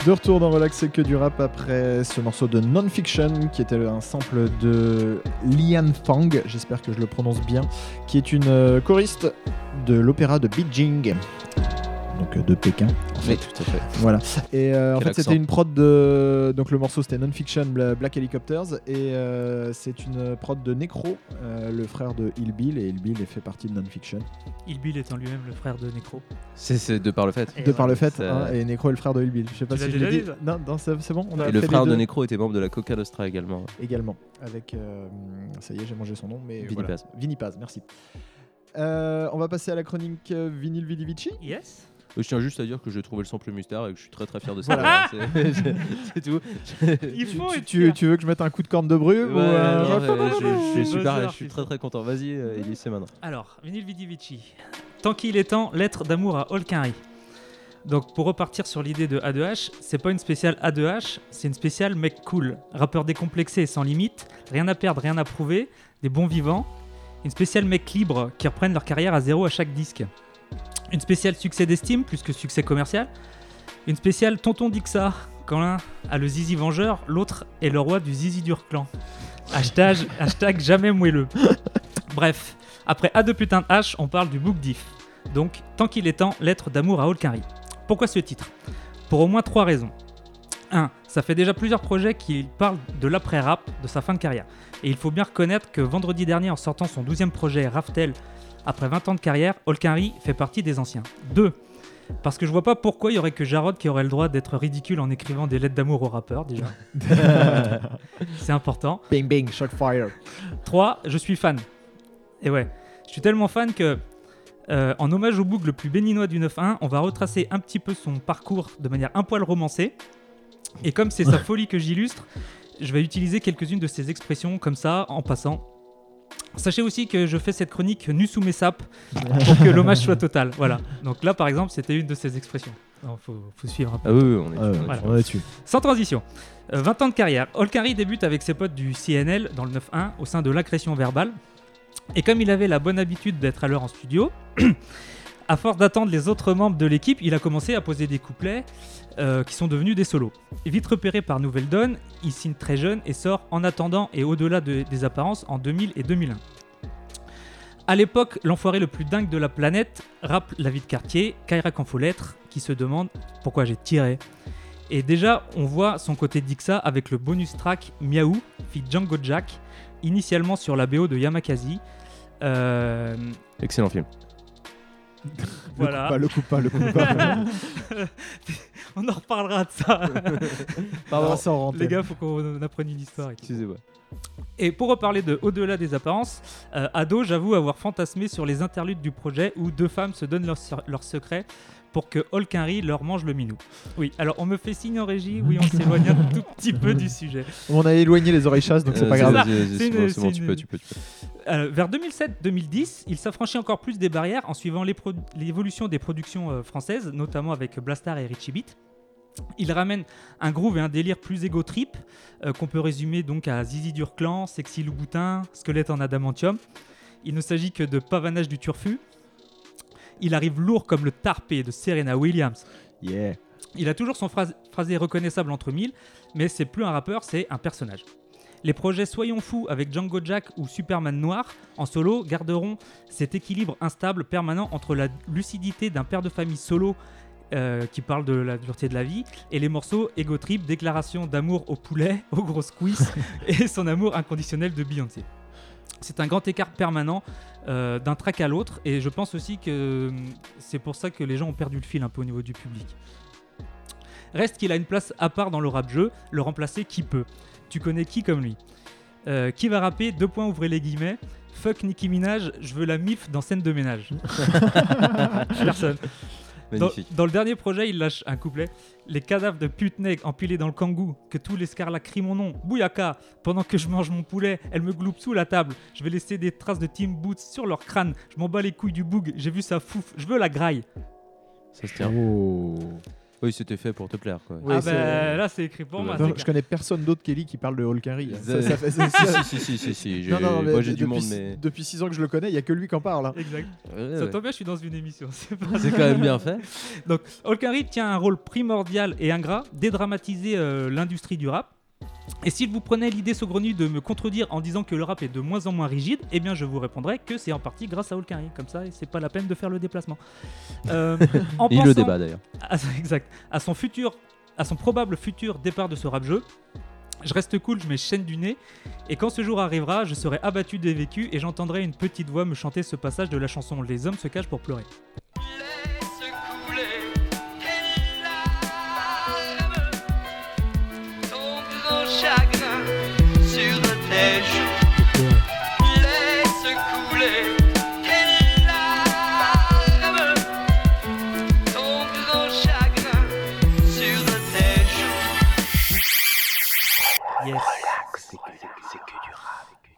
De retour dans Relax, c'est que du rap après ce morceau de Non-Fiction qui était un sample de Lian Fang, j'espère que je le prononce bien, qui est une euh, choriste de l'opéra de Beijing, donc euh, de Pékin. en fait. Oui, tout à fait. Voilà. Et euh, en Quel fait, c'était une prod de. Donc, le morceau, c'était Non-Fiction Bla- Black Helicopters. Et euh, c'est une prod de Necro, euh, le frère de Ill Bill. Et Ill Bill est fait partie de Non-Fiction. Il Bill étant lui-même le frère de Necro. C'est c'est de par le fait. Et De par le fait. hein, et Necro est le frère de Ill Bill. Je sais pas Tu si je l'ai dit. Non, non, c'est bon. On a Et le frère de Necro était membre de la Coca Nostra également. également. Avec. euh, ça y est, j'ai mangé son nom. Mais Vinny voilà. Paz. Vinny Paz, merci. Euh, on va passer à la chronique euh, Vinyl Vidi Vici. Yes. Je tiens juste à dire que j'ai trouvé le sample mystère et que je suis très très fier de ça. Voilà. C'est tout. Il faut tu, veux que je mette un coup de corne de brume ou, euh, non, je, je suis super, je suis très très content. Vas-y, euh, Elise, c'est maintenant. Alors, Vinyl Vidi Vici. Tant qu'il est temps, lettre d'amour à Holkinry. Donc, pour repartir sur l'idée de A2H, c'est pas une spéciale A2H, c'est une spéciale mec cool. Rappeur décomplexé et sans limite, rien à perdre, rien à prouver, des bons vivants. Une spéciale mec libre qui reprennent leur carrière à zéro à chaque disque. Une spéciale succès d'estime plus que succès commercial. Une spéciale tonton Dixa, quand l'un a le zizi vengeur, l'autre est le roi du zizi dur clan. Hashtag, hashtag jamais moelleux. Bref, après A de putain de H, on parle du book diff. Donc, tant qu'il est temps, lettre d'amour à Holkari. Pourquoi ce titre? Pour au moins trois raisons. 1. Ça fait déjà plusieurs projets qui parlent de l'après-rap, de sa fin de carrière. Et il faut bien reconnaître que vendredi dernier, en sortant son 12e projet Raftel, après 20 ans de carrière, Holkari fait partie des anciens. 2. Parce que je vois pas pourquoi il y aurait que Jarod qui aurait le droit d'être ridicule en écrivant des lettres d'amour aux rappeurs, déjà. C'est important. Bing bing, shock fire. 3. Je suis fan. Et ouais, je suis tellement fan que, euh, en hommage au book le plus béninois du 9-1, on va retracer un petit peu son parcours de manière un poil romancée. Et comme c'est sa folie que j'illustre, je vais utiliser quelques-unes de ses expressions comme ça, en passant. Sachez aussi que je fais cette chronique nu sous mes sapes pour que l'hommage soit total. Voilà. Donc là, par exemple, c'était une de ses expressions. Il faut, faut suivre un peu. Ah oui, oui, on est Ah Voilà. On dessus. Sans transition. Euh, 20 ans de carrière. Holkari débute avec ses potes du CNL dans le 9-1 au sein de l'agression verbale. Et comme il avait la bonne habitude d'être à l'heure en studio, à force d'attendre les autres membres de l'équipe, il a commencé à poser des couplets euh, qui sont devenus des solos. Vite repéré par Nouvelle Donne, il signe très jeune et sort En attendant et au-delà de- des apparences en 2000 et 2001. À l'époque, l'enfoiré le plus dingue de la planète rappe la vie de quartier, Kaira en faut l'être, qui se demande pourquoi j'ai tiré? Et déjà, on voit son côté Dixa avec le bonus track Miaou, fit Django Jack, initialement sur la BO de Yamakazi. Euh, Excellent film. Voilà. Le coupe pas, le coupe pas, le coupe pas. on en reparlera de ça. Pardon, Les gars, faut qu'on apprenne une histoire. Excusez-moi. Et pour reparler de Au-delà des apparences, euh, ado, j'avoue avoir fantasmé sur les interludes du projet où deux femmes se donnent leurs leur secrets pour que Holkinry leur mange le minou. Oui, alors on me fait signe en régie, oui, on s'éloigne un tout petit peu du sujet. On a éloigné les oreilles chasses, donc c'est Euh, pas grave. c'est- bon, tu peux, tu peux. tu peux. Euh, vers 2007-2010, il s'affranchit encore plus des barrières en suivant l'évolution des productions euh, françaises, notamment avec Blastar et Richie Beat. Il ramène un groove et un délire plus égo trip euh, qu'on peut résumer donc à Zizi Durclan, Sexy Louboutin, Squelette en adamantium. Il ne s'agit que de pavanage du turfu. Il arrive lourd comme le tarpé de Serena Williams. Yeah. Il a toujours son phrase- phrasé reconnaissable entre mille, mais c'est plus un rappeur, c'est un personnage. Les projets Soyons fous avec Django Jack ou Superman Noir en solo garderont cet équilibre instable permanent entre la lucidité d'un père de famille solo euh, qui parle de la dureté de la vie et les morceaux Ego Trip, déclaration d'amour au poulet, aux grosses cuisses et son amour inconditionnel de Beyoncé. C'est un grand écart permanent euh, d'un track à l'autre et je pense aussi que hum, c'est pour ça que les gens ont perdu le fil un peu au niveau du public. Reste qu'il a une place à part dans le rap jeu, le remplacer qui peut. Tu connais qui comme lui? Euh, Qui va rapper? Deux points, ouvrez les guillemets. Fuck Nicki Minaj, je veux la mif dans scène de ménage. Personne. Dans, Magnifique. dans le dernier projet, il lâche un couplet. Les cadavres de pute nègre empilés dans le kangou, que tous les scarlats crient mon nom, Bouyaka, pendant que je mange mon poulet, elle me gloupe sous la table. Je vais laisser des traces de Team Boots sur leur crâne. Je m'en bats les couilles du boug, j'ai vu ça fouf, je veux la graille. Ça se tient. Oh. Oui, c'était fait pour te plaire, quoi. Oui, ah c'est- ben là, c'est écrit pour moi. Non, c'est je clair. connais personne d'autre qu'Eli qui parle de Holkari. Ça- Ça, ça fait- ça- si, ça- si, si, si, si, si, j'ai- Non, non, mais Moi, j'ai du depuis, monde, mais. Depuis 6 ans que je le connais, il y a que lui qui en parle. hein. Exact. Ouais, Ça ouais. tombe bien, je suis dans une émission. C'est pas C'est quand même bien fait. Donc, Holkari tient un rôle primordial et ingrat, dédramatiser euh, l'industrie du rap. Et s'il vous prenait l'idée saugrenue de me contredire en disant que le rap est de moins en moins rigide, eh bien je vous répondrai que c'est en partie grâce à Holkari. Comme ça, c'est pas la peine de faire le déplacement. Euh, en Il le débat d'ailleurs. à- exact. À son futur, à son probable futur départ de ce rap jeu. Je reste cool, je mets chaîne du nez, et quand ce jour arrivera, je serai abattu des vécus et j'entendrai une petite voix me chanter ce passage de la chanson Les hommes se cachent pour pleurer.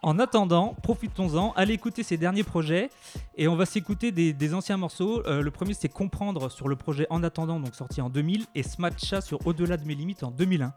En attendant, profitons-en, allez écouter ses derniers projets et on va s'écouter des, des anciens morceaux. Euh, le premier c'est Comprendre sur le projet En attendant, donc sorti en 2000, et Smatcha sur Au-delà de mes limites en 2001.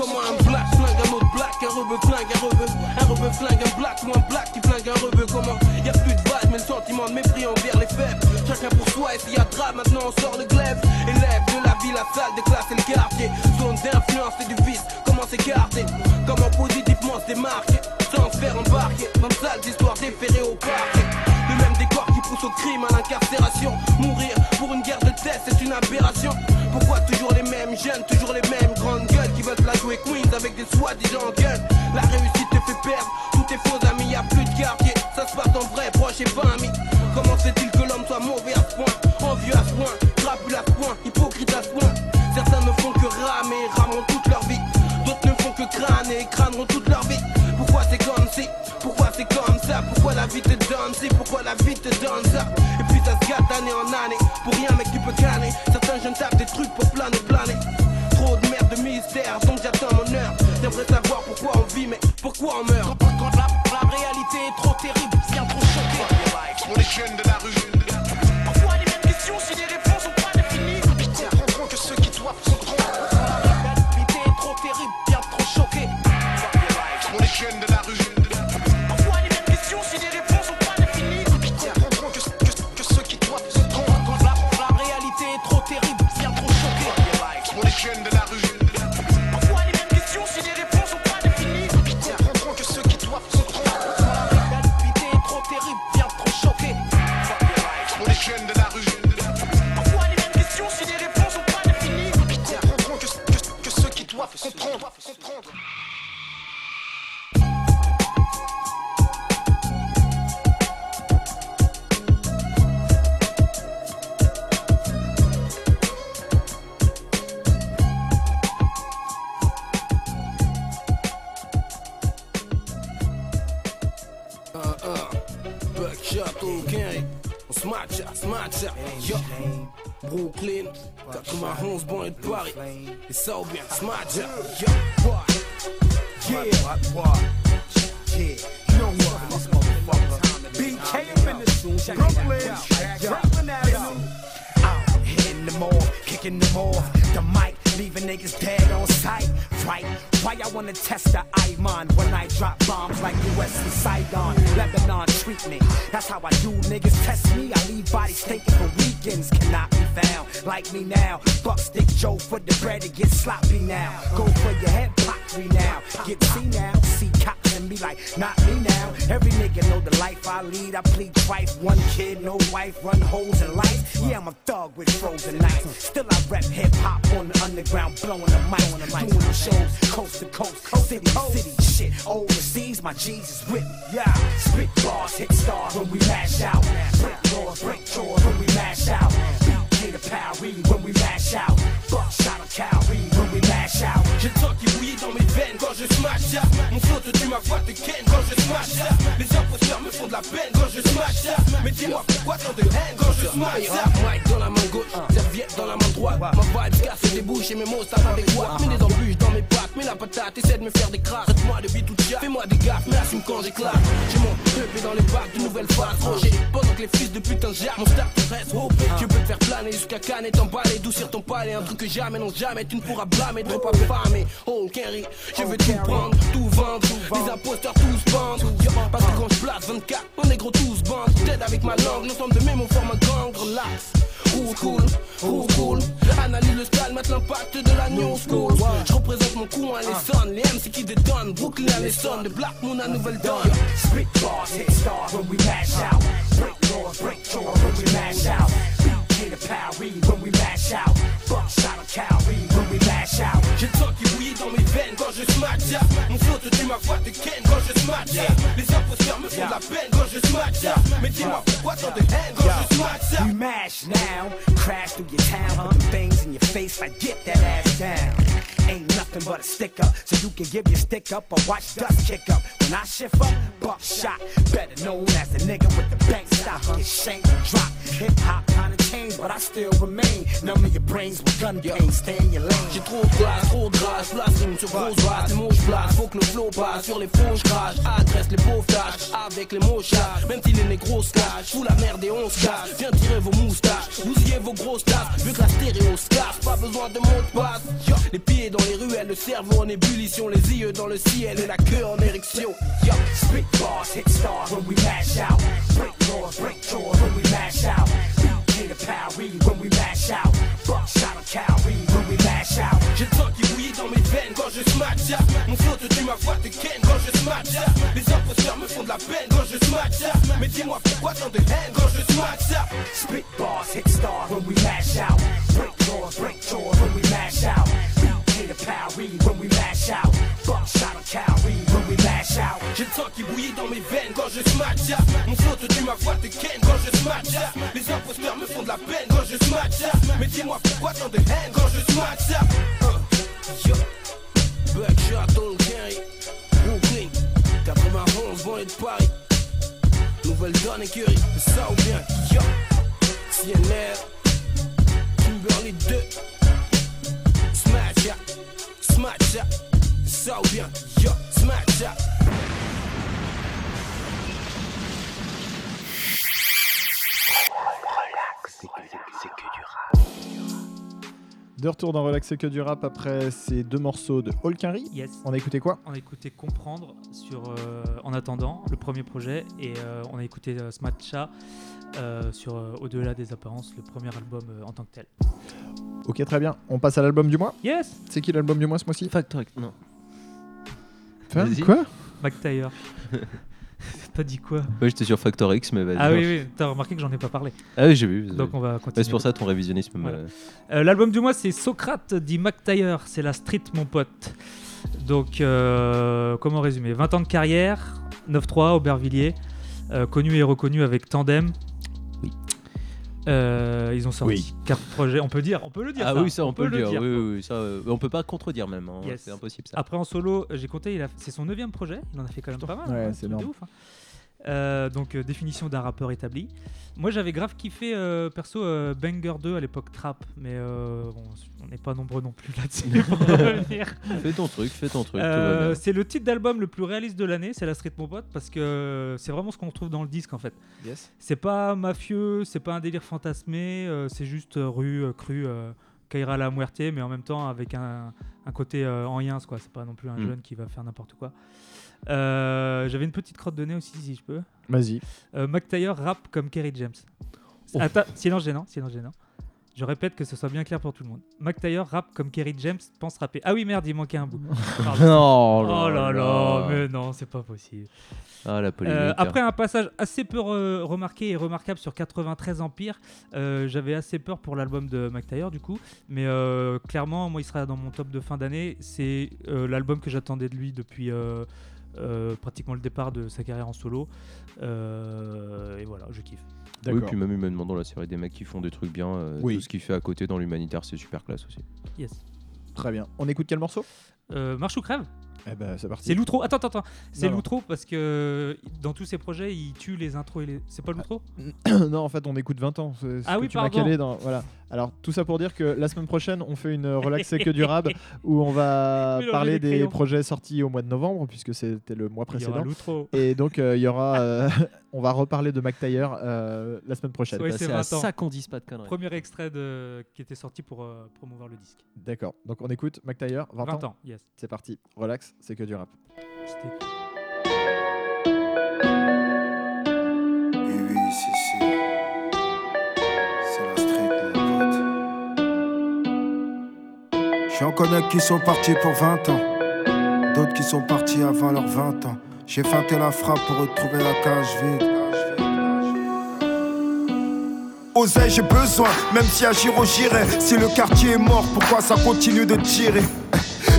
Comment un black flingue un autre black, un rebeu flingue un rebeu Un rebeu flingue un black ou un black qui flingue un rebeu Comment? Y a plus de base mais le sentiment de mépris envers les faibles. Chacun pour soi et s'il y a maintenant on sort le glaive. Élève de la ville, la salle des classes et le quartier. Zone d'influence et du vice, comment s'écarter? Comment positivement se démarquer? Sans se faire embarquer dans de soi-disant gueules La réussite te fait perdre. Tous tes faux amis, y a plus de quartier Ça se passe en vrai, proche et pas ami Comment fait-il que l'homme soit mauvais à ce point? Envieux à ce point, crapule à ce point, hypocrite à ce point. Certains ne font que ramer, rameront toute leur vie. D'autres ne font que crâner, crâneront toute leur vie. Pourquoi c'est comme si Pourquoi c'est comme ça? Pourquoi la vie te donne si Pourquoi la vie te donne ça? 91 bon et de Paris, et ça ou bien se matcha, yo what? Yeah, Yeah, drop bombs like US and Saigon? Lebanon treat me. That's how I do. Niggas test me. I leave bodies thinking for weekends cannot be found. Like me now, buck stick Joe for the bread to get sloppy now. Go for your head, pop me now. Get see now, be like, not me now. Every nigga know the life I lead. I plead twice, one kid, no wife, run holes in life. Yeah, I'm a thug with frozen nights. Still I rap hip hop on the underground, blowing the mic, doing the shows coast to coast, city to city. Shit, overseas, my Jesus with me. Yeah, spit bars, hit stars when we mash out. Break doors, break doors when we mash out. Beat the Paris when we mash out. Buckshot of Cowrie out. J'ai le sang qui bouillit dans mes veines quand je smash ya Mon flow te tue, ma voix te ken quand je smash ça Les imposteurs me font de la peine quand je smash ça Mais dis-moi pourquoi tant de haine quand je smash ça Mike dans la main gauche, serviette dans la main droite. Ma vibe casse des bouches et mes mots savent avec quoi Mets les embûches dans mes pattes, mets la patate, essaie de me faire des crasses. Traite-moi de vie toute chat, fais-moi des gaffes, mais assume quand j'éclate. J'ai mon EP dans les bacs de nouvelles phases Roger, pendant que les fils de putain gèrent mon start reste OP Je peux te faire planer jusqu'à Cannes et t'emballer, doucir ton palais. Un truc que jamais, non jamais, tu ne pourras blâmer. Trop pas famé, oh Kenry Je veux tout prendre, tout vendre. Les imposteurs tous bandent. Parce que quand je place 24, on est gros tous bandent. T'aides avec ma langue, nous sommes de même, on forme un gang, relax. Roule cool, roule cool. Analyse le style, mettre l'impact de la new school. Je représente mon coin, les sons, les MC qui détonnent Brooklyn, les sons, de Black Moon à Nouvelle Donne. Spit bars, hit stars when we mash out. Break laws, break jaws when we mash out. BK to Paris when we mash out. Buckshot of Cowrie mash out. J'ai le sang qui bouillit dans mes veines quand je smash ça Mon flow te tue ma voix te ken quand je smash ça Les imposteurs me font de la peine quand je smash ça Mais dis-moi pourquoi tant de haine quand je smash ça We mash now, crash through your town, put them things in your face like get that ass down. Ain't nothing but a stick up, so you can give your stick up or watch dust kick up. When I shift up, buckshot, better known as the nigga with the bank stop, get shanked and drop. Hip hop kinda changed, but I still remain. Numb your brains with gun pain, stay in your lane. Trop classe, trop de grâce, place sur grosse base, les mots place, faut que le flow passe sur les faux crash, adresse les pauvres tâches, avec les mots chats, même si les négros se cachent, fous la merde et on se cache, viens tirer vos moustaches, bousillez vos grosses tasses, vu que la stéréo se pas besoin de mot de passe, les pieds dans les ruelles, le cerveau en ébullition, les yeux dans le ciel et la queue en érection, Yo, spit bars, hit stars when we mash out. Break laws, break jaws when we mash out. BK to Paris when we mash out. Buckshot of Cowrie when we mash out. J'ai le qui bouillit dans mes veines quand je smash ça Mon flow te tue ma voix te ken quand je smash ça Les imposteurs me font de la peine quand je smash ça Mais dis-moi pourquoi tant de haine quand je smash ça Spit bars, hit stars when we mash out. Break laws, break jaws when we mash out. BK to Paris when we mash out. Buckshot of Cowrie out. J'ai le sang qui bouillit dans mes veines quand je smash ça Mon flow te tue ma voix te ken quand je smash Les imposteurs me font de la peine quand je smash Mais dis-moi pourquoi tant de haine quand je smash ça Uh, Yo, Buckshot, Old Gary, Brooklyn, 91, banlieue de Paris. Nouvelle donne écurie, ça ou bien? Yo, CNR, Kimberly 2 Smash ya, smash ya, ça ou bien Yo, De retour dans Relax, c'est que du rap après ces deux morceaux de Holkinry. Yes. On a écouté quoi? On a écouté Comprendre sur euh, En attendant, le premier projet, et euh, on a écouté euh, Smatcha euh, sur euh, Au-delà des apparences, le premier album euh, en tant que tel. Ok, très bien. On passe à l'album du mois? Yes C'est qui l'album du mois ce mois-ci? Factor X, non. Enfin, Vas-y. Quoi McTayer. T'as dit quoi Ouais, j'étais sur Factor X, mais vas-y. Ah oui, oui, t'as remarqué que j'en ai pas parlé. Ah oui, j'ai vu. Donc on va Ouais, continuer. c'est pour ça ton révisionnisme. me- Voilà. Euh, L'album du mois, c'est Socrate dit McTayer. C'est la street, mon pote. Donc, euh, comment résumer? 20 ans de carrière, 9-3, Aubervilliers, euh, connu et reconnu avec Tandem. Euh, ils ont sorti Oui. quatre projets. On peut dire, on peut le dire. Ah ça, oui, ça on, peut, le dire. Oui, quoi. oui, oui, ça, euh, on peut pas contredire même. hein. Yes. C'est impossible ça. Après en solo, euh, j'ai compté, il a- c'est son neuvième projet. Il en a fait quand même pas mal. Ouais, hein, c'est ouf, hein. Euh, donc euh, définition d'un rappeur établi. Moi j'avais grave kiffé euh, perso Banger 2 à l'époque trap, mais bon, on n'est pas nombreux non plus là-dessus pour revenir. Fais ton truc, fais ton truc. c'est le titre d'album le plus réaliste de l'année, c'est la street mon pote, parce que c'est vraiment ce qu'on retrouve dans le disque en fait. Yes. C'est pas mafieux, c'est pas un délire fantasmé, c'est juste rue, cru, euh, Kaira la Muerte, mais en même temps avec un, un côté en yens, quoi. C'est pas non plus un Mm. jeune qui va faire n'importe quoi. Euh, J'avais une petite crotte de nez aussi, si je peux. Vas-y. Euh, McTayer rappe comme Kerry James. Oh. Attends, silence gênant, silence gênant. Je répète que ce soit bien clair pour tout le monde. McTayer rappe comme Kerry James pense rapper. Ah oui, merde, il manquait un bout. Pardon. Oh Oh là là, mais non, c'est pas possible. Ah la. Euh, après un passage assez peu re- remarqué et remarquable sur 93 Empire, euh, j'avais assez peur pour l'album de McTayer du coup, mais euh, clairement, moi il sera dans mon top de fin d'année. C'est l'album que j'attendais de lui depuis euh, pratiquement le départ de sa carrière en solo. Euh, et voilà, je kiffe. oui, puis même humainement dans la série des mecs qui font des trucs bien. euh, Oui. Tout ce qu'il fait à côté dans l'humanitaire, c'est super classe aussi. Yes. Très bien. On écoute quel morceau? Euh, Marche ou crève? Eh ben, c'est parti. C'est l'outro. Attends, attends, attends. C'est Non, non. l'outro parce que dans tous ses projets, il tue les intros et les. C'est pas l'outro? Non, en fait, on écoute 20 ans. C'est ce Ah que oui, tu m'as pardon. calé dans. Voilà. Alors, tout ça pour dire que la semaine prochaine, on fait une relaxée que du rap où on va Mélanger parler les des crayons. projets sortis au mois de novembre, puisque c'était le mois Il y aura précédent. l'outro. Et donc, euh, il y aura. euh, on va reparler de McTayer euh, la semaine prochaine. Ouais, Bah, c'est à 20 ans. ça qu'on dise pas de conneries. Premier extrait de... qui était sorti pour euh, promouvoir le disque. D'accord. Donc, on écoute McTayer, 20, 20 ans, yes. C'est parti. Relax, c'est que du rap. C'était- Oui, oui, si, si. C'est la street, mon pote. J'en connais qui sont partis pour 20 ans. D'autres qui sont partis avant leurs 20 ans. J'ai feinté la frappe pour retrouver la cage vide. Oseille, j'ai besoin, même si à Giro j'irai. Si le quartier est mort, pourquoi ça continue de tirer?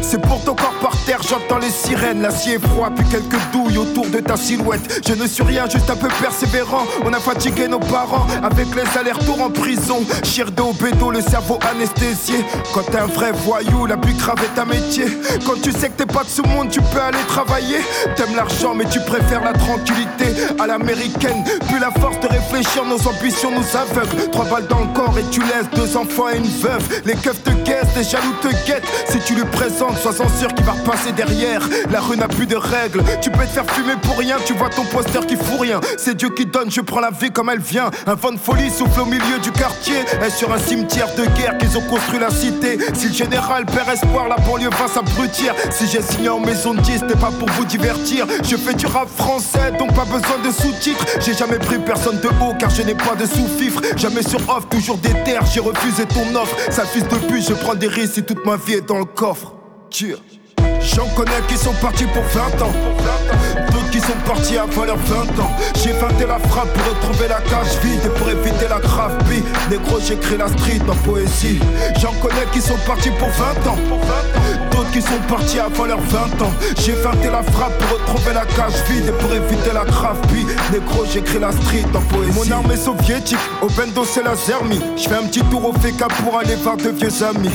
C'est pour ton corps par terre, j'entends les sirènes. L'acier froid, puis quelques douilles autour de ta silhouette. Je ne suis rien, juste un peu persévérant. On a fatigué nos parents avec les allers-retours en prison. Chir de au bédo, le cerveau anesthésié. Quand t'es un vrai voyou, la plus grave est un métier. Quand tu sais que t'es pas de ce monde, tu peux aller travailler. T'aimes l'argent, mais tu préfères la tranquillité à l'américaine. Plus la force de réfléchir, nos ambitions nous aveuglent. Trois balles dans le corps et tu laisses deux enfants et une veuve. Les keufs te guettent, les jaloux te guettent. Si tu lui présentes, sois-en sûr qu'il va repasser derrière. La rue n'a plus de règles. Tu peux te faire fumer pour rien, tu vois ton poster qui fout rien. C'est Dieu qui donne, je prends la vie comme elle vient. Un vent de folie souffle au milieu du quartier. Et sur un cimetière de guerre qu'ils ont construit la cité. Si le général perd espoir, la banlieue va s'abrutir. Si j'ai signé en maison de 10, c'était pas pour vous divertir. Je fais du rap français, donc pas besoin de sous-titres. J'ai jamais pris personne de haut car je n'ai pas de sous-fifre. Jamais sur off, toujours des terres, j'ai refusé ton offre. Sale fils de pute, je prends des risques si toute ma vie est dans le coffre. J'en connais qui sont partis pour 20 ans. D'autres qui sont partis avant leurs 20 ans. J'ai feinté la frappe pour retrouver la cage vide et pour éviter la grave bille. Négro, j'écris la street en poésie. J'en connais qui sont partis pour 20 ans. D'autres qui sont partis avant leurs 20 ans. J'ai feinté la frappe pour retrouver la cage vide et pour éviter la grave bille. Négro, j'écris la street en poésie. Mon armée soviétique, au bendo, c'est la zermie. Je fais un petit tour au FK pour aller voir de vieux amis.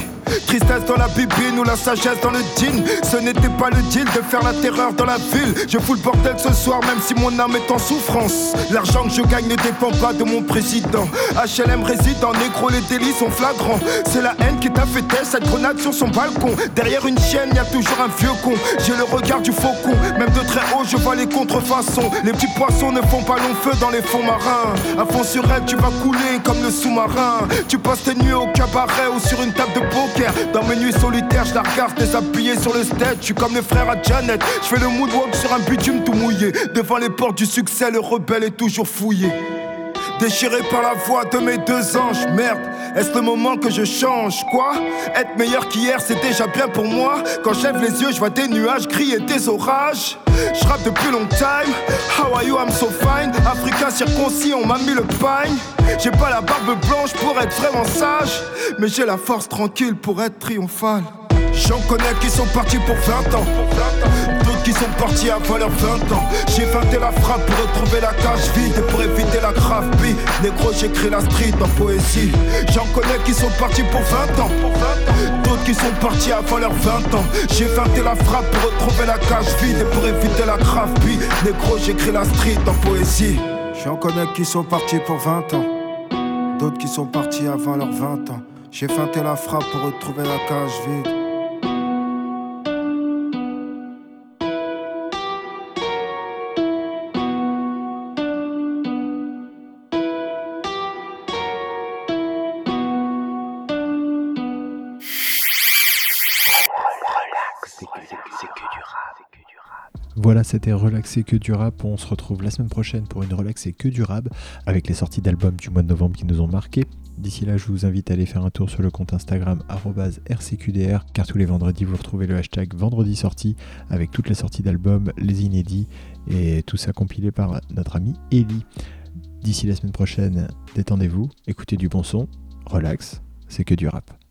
Tristesse dans la bibine ou la sagesse dans le jean. Ce n'était pas le deal de faire la terreur dans la ville. Je fous le bordel ce soir, même si mon âme est en souffrance. L'argent que je gagne ne dépend pas de mon président. HLM résident, négro, les délits sont flagrants. C'est la haine qui t'a fait cette grenade sur son balcon. Derrière une chienne, y a toujours un vieux con. J'ai le regard du faucon, même de très haut, je vois les contrefaçons. Les petits poissons ne font pas long feu dans les fonds marins. À fond sur elle, tu vas couler comme le sous-marin. Tu passes tes nuits au cabaret ou sur une table de poker. Dans mes nuits solitaires, je la regarde déshabillée sur le stage. Je suis comme les frères à Janet. Je fais le moonwalk sur un bitume tout mouillé. Devant les portes du succès, le rebelle est toujours fouillé. Déchiré par la voix de mes deux anges, merde, est-ce le moment que je change Quoi? Être meilleur qu'hier, c'est déjà bien pour moi. Quand j'lève les yeux, je vois des nuages gris et des orages. Je rappe depuis long time. How are you? I'm so fine. Africain circoncis, on m'a mis le pagne. J'ai pas la barbe blanche pour être vraiment sage, mais j'ai la force tranquille pour être triomphal. J'en connais qui sont partis pour 20 ans. D'autres qui sont partis avant leurs 20 ans. J'ai feinté la frappe pour retrouver la cage vide et pour éviter la grave. Négro, j'écris la street en poésie. J'en connais qui sont partis pour 20 ans. D'autres qui sont partis avant leurs 20 ans. J'ai feinté la frappe pour retrouver la cage vide et pour éviter la grave. Négro, j'écris la street en poésie. J'en connais qui sont partis pour 20 ans. D'autres qui sont partis avant leurs 20 ans. J'ai feinté la frappe pour retrouver la cage vide. Voilà, c'était Relaxé que du rap. On se retrouve la semaine prochaine pour une Relaxé que du rap avec les sorties d'albums du mois de novembre qui nous ont marqué. D'ici là, je vous invite à aller faire un tour sur le compte Instagram RCQDR car tous les vendredis vous retrouvez le hashtag vendredi sortie avec toutes les sorties d'albums, les inédits et tout ça compilé par notre ami Ellie. D'ici la semaine prochaine, détendez-vous, écoutez du bon son, relax, c'est que du rap.